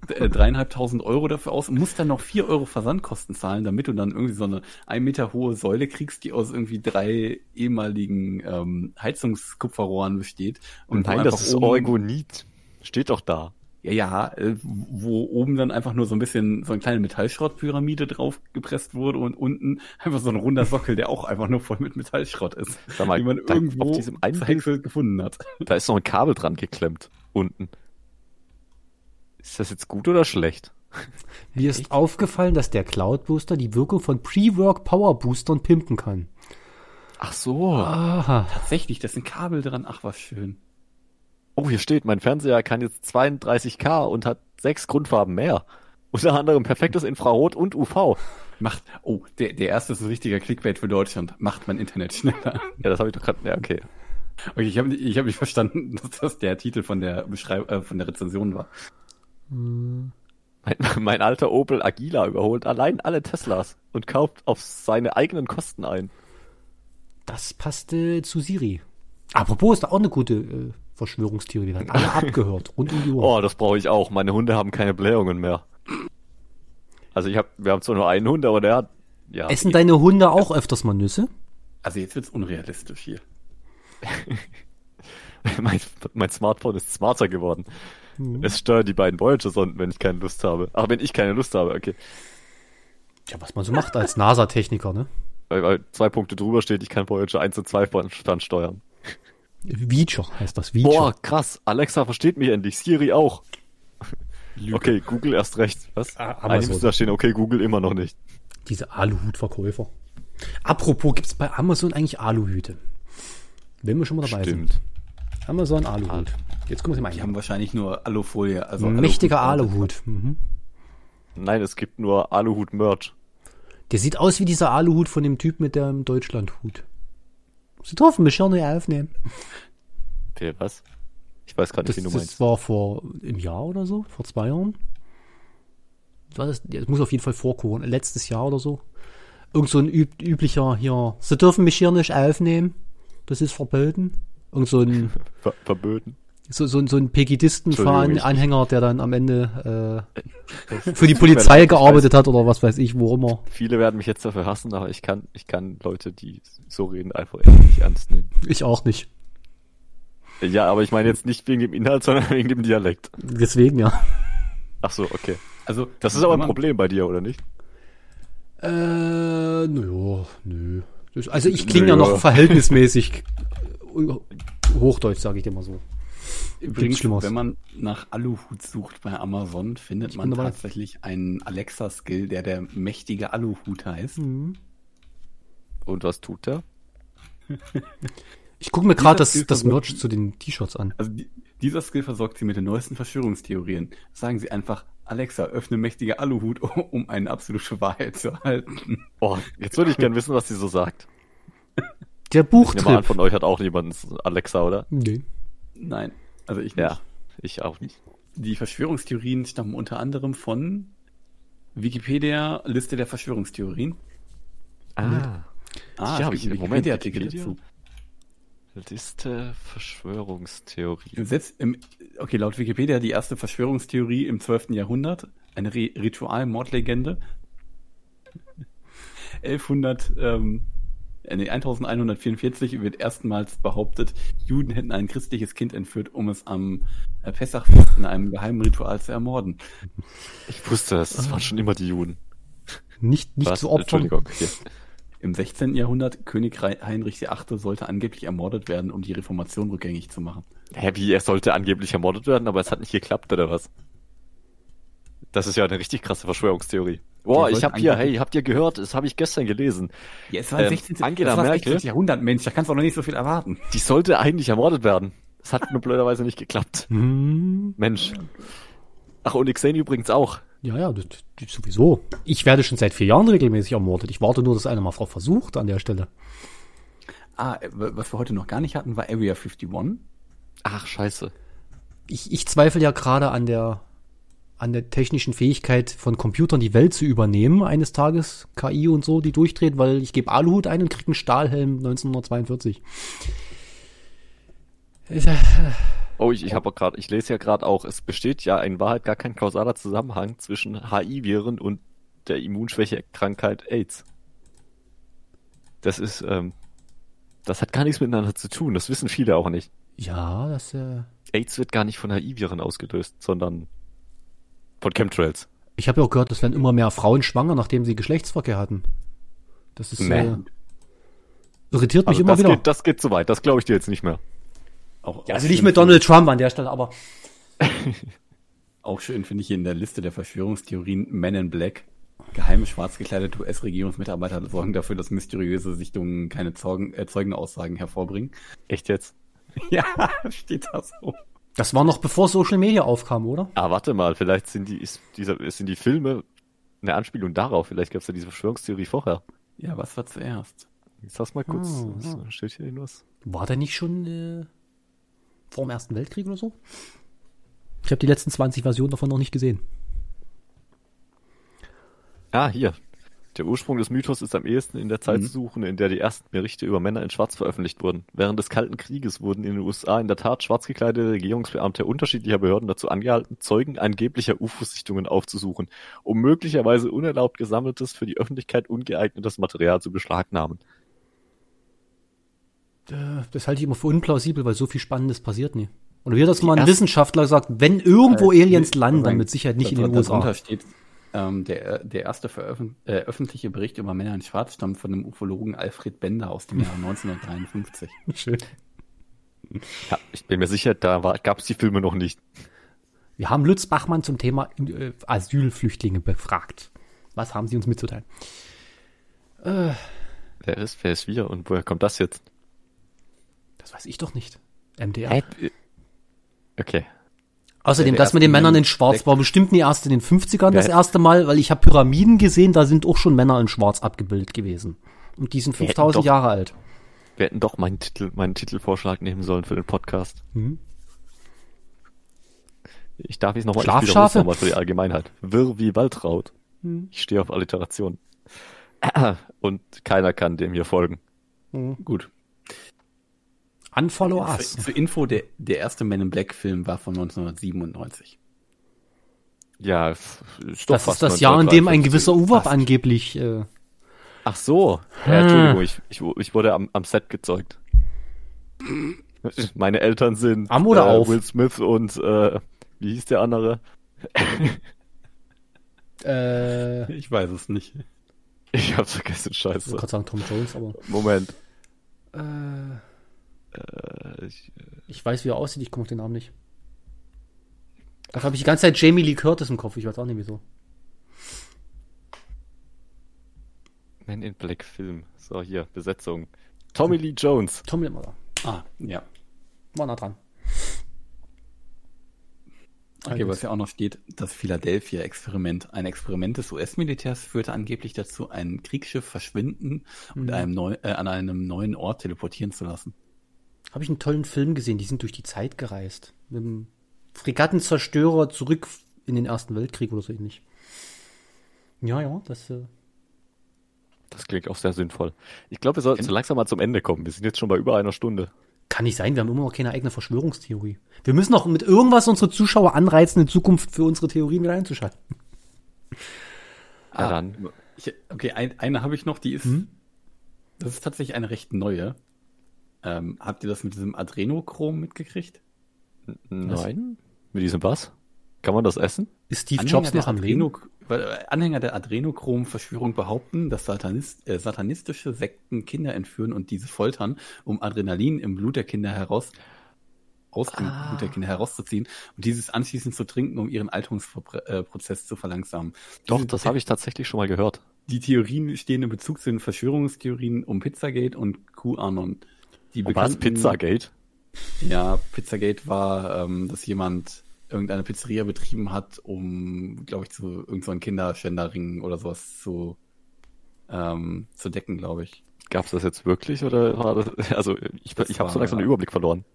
äh, dreieinhalbtausend Euro dafür aus und musst dann noch vier Euro Versandkosten zahlen, damit du dann irgendwie so eine ein Meter hohe Säule kriegst, die aus irgendwie drei ehemaligen ähm, Heizungskupferrohren besteht. Und nein, das ist Orgonit. Steht doch da. Ja, ja, äh, wo oben dann einfach nur so ein bisschen so eine kleine Metallschrottpyramide drauf gepresst wurde und unten einfach so ein runder Sockel, der auch einfach nur voll mit Metallschrott ist. Sag mal, die man da- irgendwo auf diesem einen verhäckselt gefunden hat. Da ist noch ein Kabel dran geklemmt. Unten. Ist das jetzt gut oder schlecht? *laughs* Mir ist aufgefallen, dass der Cloud Booster die Wirkung von Pre-Work Power Boostern pimpen kann. Ach so. Aha. Tatsächlich, da ist ein Kabel dran. Ach, was schön. Oh, hier steht, mein Fernseher kann jetzt 32K und hat sechs Grundfarben mehr. Unter anderem perfektes Infrarot und UV. Macht, oh, der, der erste ist ein richtiger Clickbait für Deutschland. Macht mein Internet schneller. Ja, das habe ich doch gerade. Ja, okay. Okay, ich habe nicht, ich hab nicht verstanden, *laughs* dass das der Titel von der Beschreibung, äh, von der Rezension war. Mein, mein alter Opel Agila überholt allein alle Teslas und kauft auf seine eigenen Kosten ein. Das passte zu Siri. Apropos, ist da auch eine gute äh, Verschwörungstheorie. Die werden alle *laughs* abgehört. Rund um die Uhr. Oh, das brauche ich auch. Meine Hunde haben keine Blähungen mehr. Also ich habe, wir haben zwar nur einen Hund, aber der hat ja. Essen deine Hunde auch öfters mal Nüsse? Also jetzt wird's unrealistisch hier. *laughs* mein, mein Smartphone ist smarter geworden. Mhm. Es steuert die beiden Voyager-Sonden, wenn ich keine Lust habe. Ach, wenn ich keine Lust habe, okay. Ja, was man so macht als NASA-Techniker, ne? Weil, weil zwei Punkte drüber steht, ich kann Voyager 1 und 2 von Veacher heißt das, Veacher. Boah, krass. Alexa versteht mich endlich. Siri auch. Okay, Google erst recht. Was? Ah, Eigentlich Amazon. müsste da stehen, okay, Google immer noch nicht. Diese Aluhutverkäufer. Apropos, gibt's bei Amazon eigentlich Aluhüte? Wenn wir schon mal dabei Stimmt. sind. Amazon Aluhut. Jetzt gucken wir uns mal Die haben wahrscheinlich nur Alufolie. Also Mächtiger Aluhut. Aluhut. Mhm. Nein, es gibt nur Aluhut-Merch. Der sieht aus wie dieser Aluhut von dem Typ mit dem Deutschlandhut. Sie dürfen mich gerne aufnehmen. Okay, was? Ich weiß gerade Das, nicht, wie du das meinst. war vor einem Jahr oder so, vor zwei Jahren. Das, das muss auf jeden Fall vor Corona, letztes Jahr oder so. Irgend so ein üb üblicher hier, Sie dürfen mich hier nicht aufnehmen. Das ist verboten. Irgend so ein, *laughs* Ver verböten. So, so, ein- so ein Pegidisten-Anhänger, der dann am Ende äh, für die *laughs* Polizei gearbeitet hat oder was weiß ich, wo immer. Viele werden mich jetzt dafür hassen, aber ich kann, ich kann Leute, die so reden, einfach echt nicht ernst nehmen. Ich auch nicht. Ja, aber ich meine jetzt nicht wegen dem Inhalt, sondern wegen dem Dialekt. Deswegen ja. Ach so, okay. Also Das ist aber ein Problem bei dir, oder nicht? Äh, naja, nö. Also ich klinge ja noch verhältnismäßig *laughs* Hochdeutsch, sage ich dir mal so. Übrigens, wenn man nach Aluhut sucht bei Amazon, findet Ich man dabei. tatsächlich einen Alexa-Skill, der der mächtige Aluhut heißt. Mhm. Und was tut der? Ich gucke mir gerade das, das Merch zu den T-Shirts an. Also die, dieser Skill versorgt Sie mit den neuesten Verschwörungstheorien. Sagen Sie einfach, Alexa, öffne mächtige Aluhut, *laughs* um eine absolute Wahrheit zu erhalten. Oh, jetzt würde ich gern wissen, was sie so sagt. Der Ich nehme an, Buchtrip. von euch hat auch jemand Alexa, oder? Nee. Nein, also ich Ja, nicht. ich auch nicht. Die Verschwörungstheorien stammen unter anderem von Wikipedia, Liste der Verschwörungstheorien. Ah, Ah, Ja, es gibt einen Moment, Wikipedia-Artikel Wikipedia? dazu. Liste Verschwörungstheorie. Setzt im, okay, laut Wikipedia die erste Verschwörungstheorie im 12. Jahrhundert, eine Re Ritual-Mordlegende. *laughs* 1100, ähm, äh, nee, 1144 wird erstmals behauptet, Juden hätten ein christliches Kind entführt, um es am äh, Pessachfest in einem geheimen Ritual zu ermorden. Ich wusste es, das waren schon immer die Juden. Nicht, nicht Was? zu opfern. Entschuldigung. Okay. Im 16. Jahrhundert, König Heinrich VIII. sollte angeblich ermordet werden, um die Reformation rückgängig zu machen. Hä, wie, er sollte angeblich ermordet werden, aber es hat nicht geklappt, oder was? Das ist ja eine richtig krasse Verschwörungstheorie. Boah, ich hab hier, hey, habt ihr gehört? Das habe ich gestern gelesen. Ja, es war Ähm, 16. Angela das war Merkel? 16. Jahrhundert, Mensch, da kannst du doch noch nicht so viel erwarten. Die sollte eigentlich ermordet werden. Es hat nur blöderweise nicht geklappt. *laughs* Hm. Mensch. Ach, und Xen übrigens auch. Ja, ja, das, das sowieso. Ich werde schon seit vier Jahren regelmäßig ermordet. Ich warte nur, dass einer mal Frau versucht an der Stelle. Ah, äh, was wir heute noch gar nicht hatten, war Area 51. Ach, scheiße. Ich, ich zweifle ja gerade an der, an der technischen Fähigkeit von Computern die Welt zu übernehmen, eines Tages KI und so, die durchdreht, weil ich gebe Aluhut ein und krieg einen Stahlhelm 1942. Ist, äh, Oh, ich, ich habe gerade, ich lese ja gerade auch, es besteht ja in Wahrheit gar kein kausaler Zusammenhang zwischen HI-Viren und der Immunschwächekrankheit AIDS. Das ist, ähm, das hat gar nichts miteinander zu tun. Das wissen viele auch nicht. Ja, das, äh, AIDS wird gar nicht von HI-Viren ausgelöst, sondern von Chemtrails. ich habe ja auch gehört, es werden immer mehr Frauen schwanger, nachdem sie Geschlechtsverkehr hatten. Das ist, Nee. äh, irritiert mich Also immer das wieder. geht, das geht zu weit. Das glaube ich dir jetzt nicht mehr. Auch, ja, also nicht schön mit finde- Donald Trump an der Stelle, aber *laughs* Auch schön finde ich hier in der Liste der Verschwörungstheorien Men in Black. Geheime schwarz gekleidete US-Regierungsmitarbeiter sorgen dafür, dass mysteriöse Sichtungen keine Zeugen, äh, Zeugenaussagen hervorbringen. Echt jetzt? *laughs* Ja, steht da so. Das war noch bevor Social Media aufkam, oder? Ah, warte mal, vielleicht sind die, ist dieser, sind die Filme eine Anspielung darauf. Vielleicht gab es ja diese Verschwörungstheorie vorher. Ja, was war zuerst? Ich sag's mal kurz. Ah, Was- Steht hier irgendwas? War der nicht schon äh, vor dem Ersten Weltkrieg oder so? Ich habe die letzten 20 Versionen davon noch nicht gesehen. Ah, hier. Der Ursprung des Mythos ist am ehesten in der Zeit Mhm. zu suchen, in der die ersten Berichte über Männer in Schwarz veröffentlicht wurden. Während des Kalten Krieges wurden in den USA in der Tat schwarz gekleidete Regierungsbeamte unterschiedlicher Behörden dazu angehalten, Zeugen angeblicher UFO-Sichtungen aufzusuchen, um möglicherweise unerlaubt gesammeltes, für die Öffentlichkeit ungeeignetes Material zu beschlagnahmen. Das halte ich immer für unplausibel, weil so viel Spannendes passiert nie. Oder wie hat das mal ein Wissenschaftler gesagt, wenn irgendwo Äh, Aliens landen, dann mit Sicherheit nicht in den darunter USA. steht, ähm, der, der erste veröffent äh, öffentliche Bericht über Männer in Schwarz stammt von dem Ufologen Alfred Bender aus dem Jahr 1953. *laughs* Schön. Ja, ich bin mir sicher, da gab es die Filme noch nicht. Wir haben Lutz Bachmann zum Thema äh, Asylflüchtlinge befragt. Was haben Sie uns mitzuteilen? Wer ist, wer ist wir und woher kommt das jetzt? Das weiß ich doch nicht. MDR. Hä? Okay. Außerdem, das mit den Männern in Schwarz war bestimmt nie erst in den 50ern das erste Mal, weil ich habe Pyramiden gesehen, da sind auch schon Männer in Schwarz abgebildet gewesen. Und die sind Wir hätten 5000 doch- Jahre alt. Wir hätten doch meinen Titel, meinen Titelvorschlag nehmen sollen für den Podcast. Mhm. Ich darf es nochmal Schlafschafe? nochmal für die Allgemeinheit. Wirr wie Waldraut. Mhm. Ich stehe auf Alliteration. *clears throat* Und keiner kann dem hier folgen. Gut. Unfollow us. zur Info, der, der erste Men in Black Film war von 1997. Ja, ist doch Das fast ist das Jahr, in dem ein 1953. gewisser Uwab angeblich. Äh, Ach so. Hm. Ja, Entschuldigung, ich, ich, ich wurde am, am Set gezeugt. Meine Eltern sind Am oder äh, auf? Will Smith und äh, wie hieß der andere? äh, Ich weiß es nicht. Ich hab's vergessen, ich scheiße. wollte gerade sagen Tom Jones, aber Moment. äh, Äh, ich, ich weiß, wie er aussieht, ich komme auf den Namen nicht. Dafür habe ich die ganze Zeit Jamie Lee Curtis im Kopf, ich weiß auch nicht wieso. Man in Black Film. So, hier, Besetzung. Tommy Lee Jones. Tom Limmer, Ah, ja. war nah dran. Okay, was ja auch noch steht, das Philadelphia-Experiment. Ein Experiment des US-Militärs führte angeblich dazu, ein Kriegsschiff verschwinden und Mhm. einem neu, äh, an einem neuen Ort teleportieren zu lassen. Habe ich einen tollen Film gesehen, die sind durch die Zeit gereist. Mit dem Fregattenzerstörer zurück in den Ersten Weltkrieg oder so ähnlich. Ja, ja, das äh, Das klingt auch sehr sinnvoll. Ich glaube, wir sollten so langsam mal zum Ende kommen. Wir sind jetzt schon bei über einer Stunde. kann nicht sein, wir haben immer noch keine eigene Verschwörungstheorie. Wir müssen noch mit irgendwas unsere Zuschauer anreizen, in Zukunft für unsere Theorien wieder einzuschalten. *laughs* Ja, dann. Ich, okay, ein, eine habe ich noch, die ist, Hm? das ist tatsächlich eine recht neue. Ähm, habt ihr das mit diesem Adrenochrom mitgekriegt? Nein? Mit diesem was? Kann man das essen? Ist Steve Anhänger Jobs der noch am Leben? Äh, Anhänger der Adrenochrom-Verschwörung behaupten, dass Satanist, äh, satanistische Sekten Kinder entführen und diese foltern, um Adrenalin im Blut der Kinder heraus aus dem Ah. Blut der Kinder herauszuziehen und dieses anschließend zu trinken, um ihren Alterungsprozess zu verlangsamen. Doch, Diese- das habe ich tatsächlich schon mal gehört. Die Theorien stehen in Bezug zu den Verschwörungstheorien um Pizzagate und QAnon. Die Und was? Pizzagate? Ja, Pizzagate war, ähm, dass jemand irgendeine Pizzeria betrieben hat, um, glaube ich, zu irgendeinem so Kinderschänderring oder sowas zu, ähm, zu decken, glaube ich. Gab es das jetzt wirklich oder war das? *laughs* Also ich, Das ich habe so war- langsam den Überblick verloren.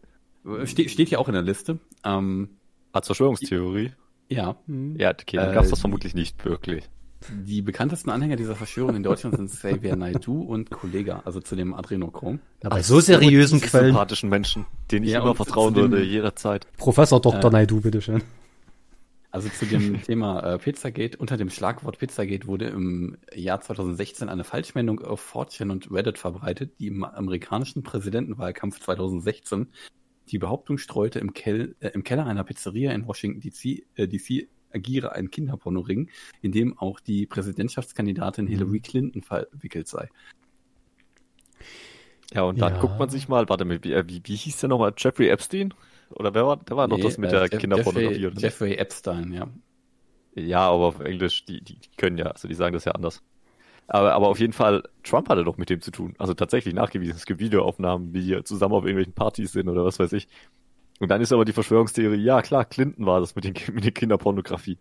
Ste steht hier auch in der Liste. Ähm, Als Verschwörungstheorie? ja, Ja, okay, dann Äh, gab es das vermutlich nicht wirklich. Die bekanntesten Anhänger dieser Verschwörung in Deutschland sind Xavier Naidoo und Kollega, also zu dem Adrenochrom. Ja, bei so seriösen Quellen. sympathischen Menschen, denen ich Ja, immer vertrauen würde, jederzeit. Professor Dr. Äh, Naidu, bitteschön. Also zu dem Thema äh, Pizzagate. Unter dem Schlagwort Pizzagate wurde im Jahr 2016 eine Falschmeldung auf 4chan und Reddit verbreitet, die im amerikanischen Präsidentenwahlkampf 2016 die Behauptung streute, im, Kel äh, im Keller einer Pizzeria in Washington DC, äh, DC agiere ein Kinderpornoring, in dem auch die Präsidentschaftskandidatin Hillary Clinton verwickelt sei. Ja, und dann Ja. guckt man sich mal, warte mal, wie, äh, wie, wie hieß der nochmal? Jeffrey Epstein? Oder wer war, der war doch Nee, das mit äh, der Jeff- Kinderpornografie, Jeffrey, oder? nicht? Jeffrey Epstein, ja. Ja, aber auf Englisch, die, die, die können ja, also die sagen das ja anders. Aber, aber auf jeden Fall, Trump hatte doch mit dem zu tun. Also tatsächlich nachgewiesen. Es gibt Videoaufnahmen, wie die zusammen auf irgendwelchen Partys sind oder was weiß ich. Und dann ist aber die Verschwörungstheorie, ja klar, Clinton war das mit, den, mit der Kinderpornografie.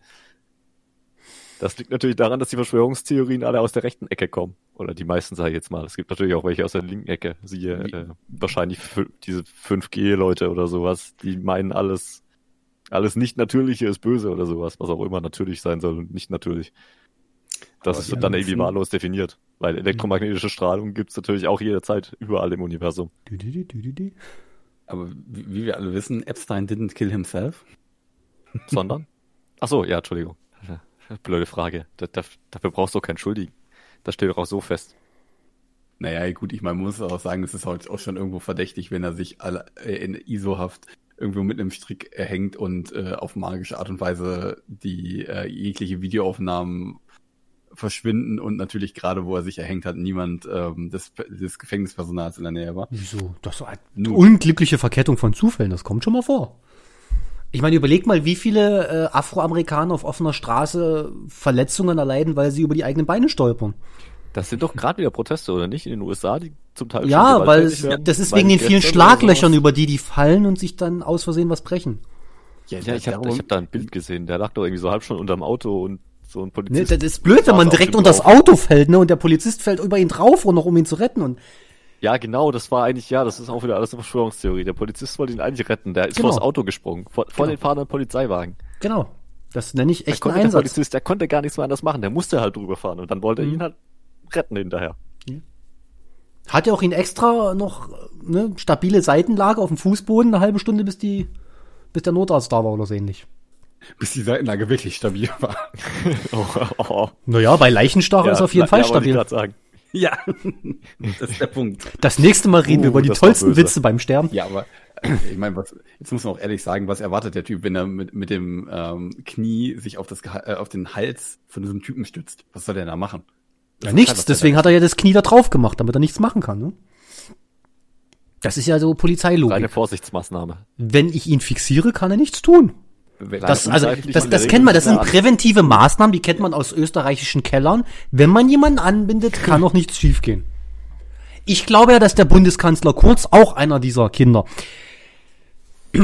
Das liegt natürlich daran, dass die Verschwörungstheorien alle aus der rechten Ecke kommen. Oder die meisten, sage ich jetzt mal. Es gibt natürlich auch welche aus der linken Ecke. Siehe äh, wahrscheinlich diese 5G-Leute oder sowas, die meinen alles, alles nicht Natürliche ist böse oder sowas, was auch immer natürlich sein soll und nicht natürlich. Das ist dann irgendwie wahllos definiert. Weil elektromagnetische Strahlung gibt's natürlich auch jederzeit überall im Universum. Dü, dü, dü, dü, dü, dü. Aber wie, wie wir alle wissen, Epstein didn't kill himself. *laughs* Sondern? Ach so, ja, Entschuldigung. Blöde Frage. Da, da, dafür brauchst du keinen Schuldigen. Das steht doch auch so fest. Naja, gut, ich meine, man muss auch sagen, es ist heute auch schon irgendwo verdächtig, wenn er sich alle, äh, in ISO-Haft irgendwo mit einem Strick erhängt und äh, auf magische Art und Weise die äh, jegliche Videoaufnahmen verschwinden und natürlich gerade, wo er sich erhängt hat, niemand ähm, des, des Gefängnispersonals in der Nähe war. Wieso? Das ist eine Nur. unglückliche Verkettung von Zufällen, das kommt schon mal vor. Ich meine, überleg mal, wie viele äh, Afroamerikaner auf offener Straße Verletzungen erleiden, weil sie über die eigenen Beine stolpern. Das sind doch gerade wieder Proteste, oder nicht? In den USA, die zum Teil schon Ja, weil es, werden, das ist wegen den die vielen Schlaglöchern, über die die fallen und sich dann aus Versehen was brechen. Ja, ich habe hab da ein Bild gesehen, der lag doch irgendwie so halb schon unterm Auto und so ein Ne, Polizist. das ist blöd, wenn man direkt unter das. Auto fällt, ne, und der Polizist fällt über ihn drauf und noch um ihn zu retten und Ja, genau, das war eigentlich, ja, das ist auch wieder alles eine Verschwörungstheorie. Der Polizist wollte ihn eigentlich retten, der ist Genau. vors Auto gesprungen, vor, vor Genau. den fahrenden Polizeiwagen. genau. Das nenne ich echt einen konnte, der Einsatz. Polizist, der konnte gar nichts mehr anders machen, der musste halt drüber fahren und dann wollte er Mhm. ihn halt retten hinterher. Hat ja auch ihn extra noch ne, stabile Seitenlage auf dem Fußboden, eine halbe Stunde, bis die, bis der Notarzt da war oder so ähnlich. Bis die Seitenlage wirklich stabil war. *laughs* Oh, oh, oh. Naja, bei Leichenstarre ist auf jeden ja, Fall ja, stabil. ja, *laughs* das ist der Punkt. Das nächste Mal reden wir Uh, über die tollsten. Witze beim Sterben. Ja, aber *clears throat* ich meine, was, jetzt muss man auch ehrlich sagen, was erwartet der Typ, wenn er mit, mit dem ähm, Knie sich auf, das, äh, auf den Hals von diesem Typen stützt? Was soll der da machen? Ja, nichts, deswegen hat er ja das Knie da drauf gemacht, damit er nichts machen kann. Ne? Das ist ja so Polizeilogik. Vorsichtsmaßnahme. Wenn ich ihn fixiere, kann er nichts tun. Das, also, das, das kennt man, das sind präventive Maßnahmen, die kennt man aus österreichischen Kellern. Wenn man jemanden anbindet, kann auch nichts schiefgehen. Ich glaube ja, dass der Bundeskanzler Kurz auch einer dieser Kinder. *laughs*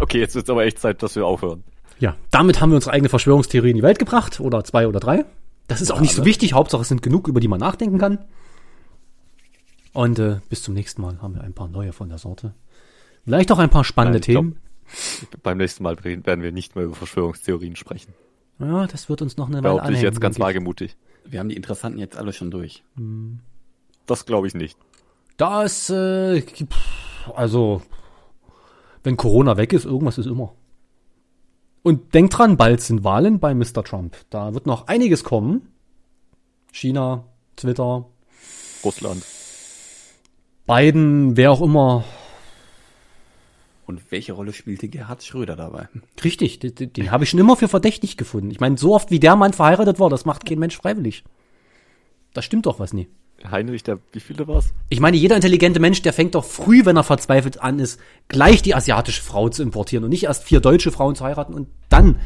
Okay, jetzt ist aber echt Zeit, dass wir aufhören. Ja, damit haben wir unsere eigene Verschwörungstheorie in die Welt gebracht. Oder zwei oder drei. Das ist auch nicht so wichtig. Hauptsache es sind genug, über die man nachdenken kann. Und äh, bis zum nächsten Mal haben wir ein paar neue von der Sorte. Vielleicht auch ein paar spannende Nein, ich glaub- Themen. *laughs* Beim nächsten Mal werden wir nicht mehr über Verschwörungstheorien sprechen. Ja, das wird uns noch eine Weile Behaupte ich anhängen. jetzt ganz wagemutig. Wir haben die Interessanten jetzt alle schon durch. Das glaube ich nicht. Das, äh, also, wenn Corona weg ist, irgendwas ist immer. Und denkt dran, bald sind Wahlen bei Mr. Trump. Da wird noch einiges kommen. China, Twitter, Russland. Biden, wer auch immer. Und welche Rolle spielte Gerhard Schröder dabei? Richtig, den, den, habe ich schon immer für verdächtig gefunden. Ich meine, so oft wie der Mann verheiratet war, das macht kein Mensch freiwillig. Da stimmt doch was nie. Heinrich, der, wie viele war's? Ich meine, jeder intelligente Mensch, der fängt doch früh, wenn er verzweifelt an ist, gleich die asiatische Frau zu importieren und nicht erst vier deutsche Frauen zu heiraten und dann,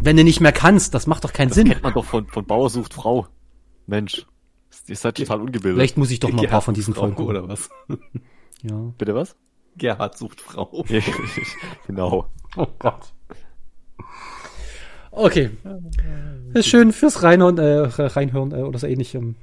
wenn du nicht mehr kannst, das macht doch keinen Das Sinn. kennt man doch von, von Bauer sucht Frau. Mensch. Ihr seid total ungebildet. Vielleicht muss ich doch mal ein paar von diesen Frau, Folgen gucken. oder was? Ja. Bitte was? Gerhard sucht Frau. *laughs* genau. Oh Gott. Okay. Ist schön fürs Reinhören, äh, Reinhören äh, oder so ähnlich ähm,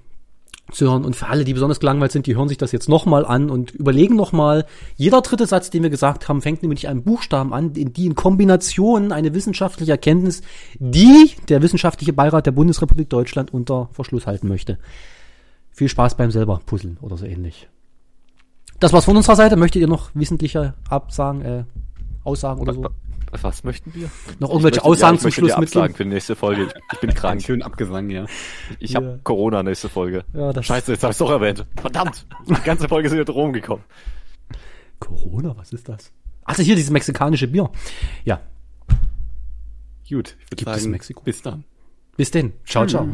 zu hören. Und für alle, die besonders gelangweilt sind, die hören sich das jetzt nochmal an und überlegen nochmal, jeder dritte Satz, den wir gesagt haben, fängt nämlich einem Buchstaben an, in die in Kombination eine wissenschaftliche Erkenntnis, die der wissenschaftliche Beirat der Bundesrepublik Deutschland unter Verschluss halten möchte. Viel Spaß beim selber puzzeln oder so ähnlich. Das war's von unserer Seite. Möchtet ihr noch wissentlicher Absagen, äh, Aussagen oder so? Was möchten wir? Noch irgendwelche möchte- Aussagen ja, ich zum Schluss absagen für die nächste Folge. Ich, bin krank. *laughs* schönen Abgesang, ja. Ich habe Ja. Corona nächste Folge. Ja, das Scheiße, jetzt habe ich doch erwähnt. Verdammt. Die ganze Folge sind wieder rumgekommen. Corona, was ist das? Also hier dieses mexikanische Bier. Ja, Gut, ich würde Gibt es sagen, Mexiko? bis dann. bis denn. Ciao, ciao.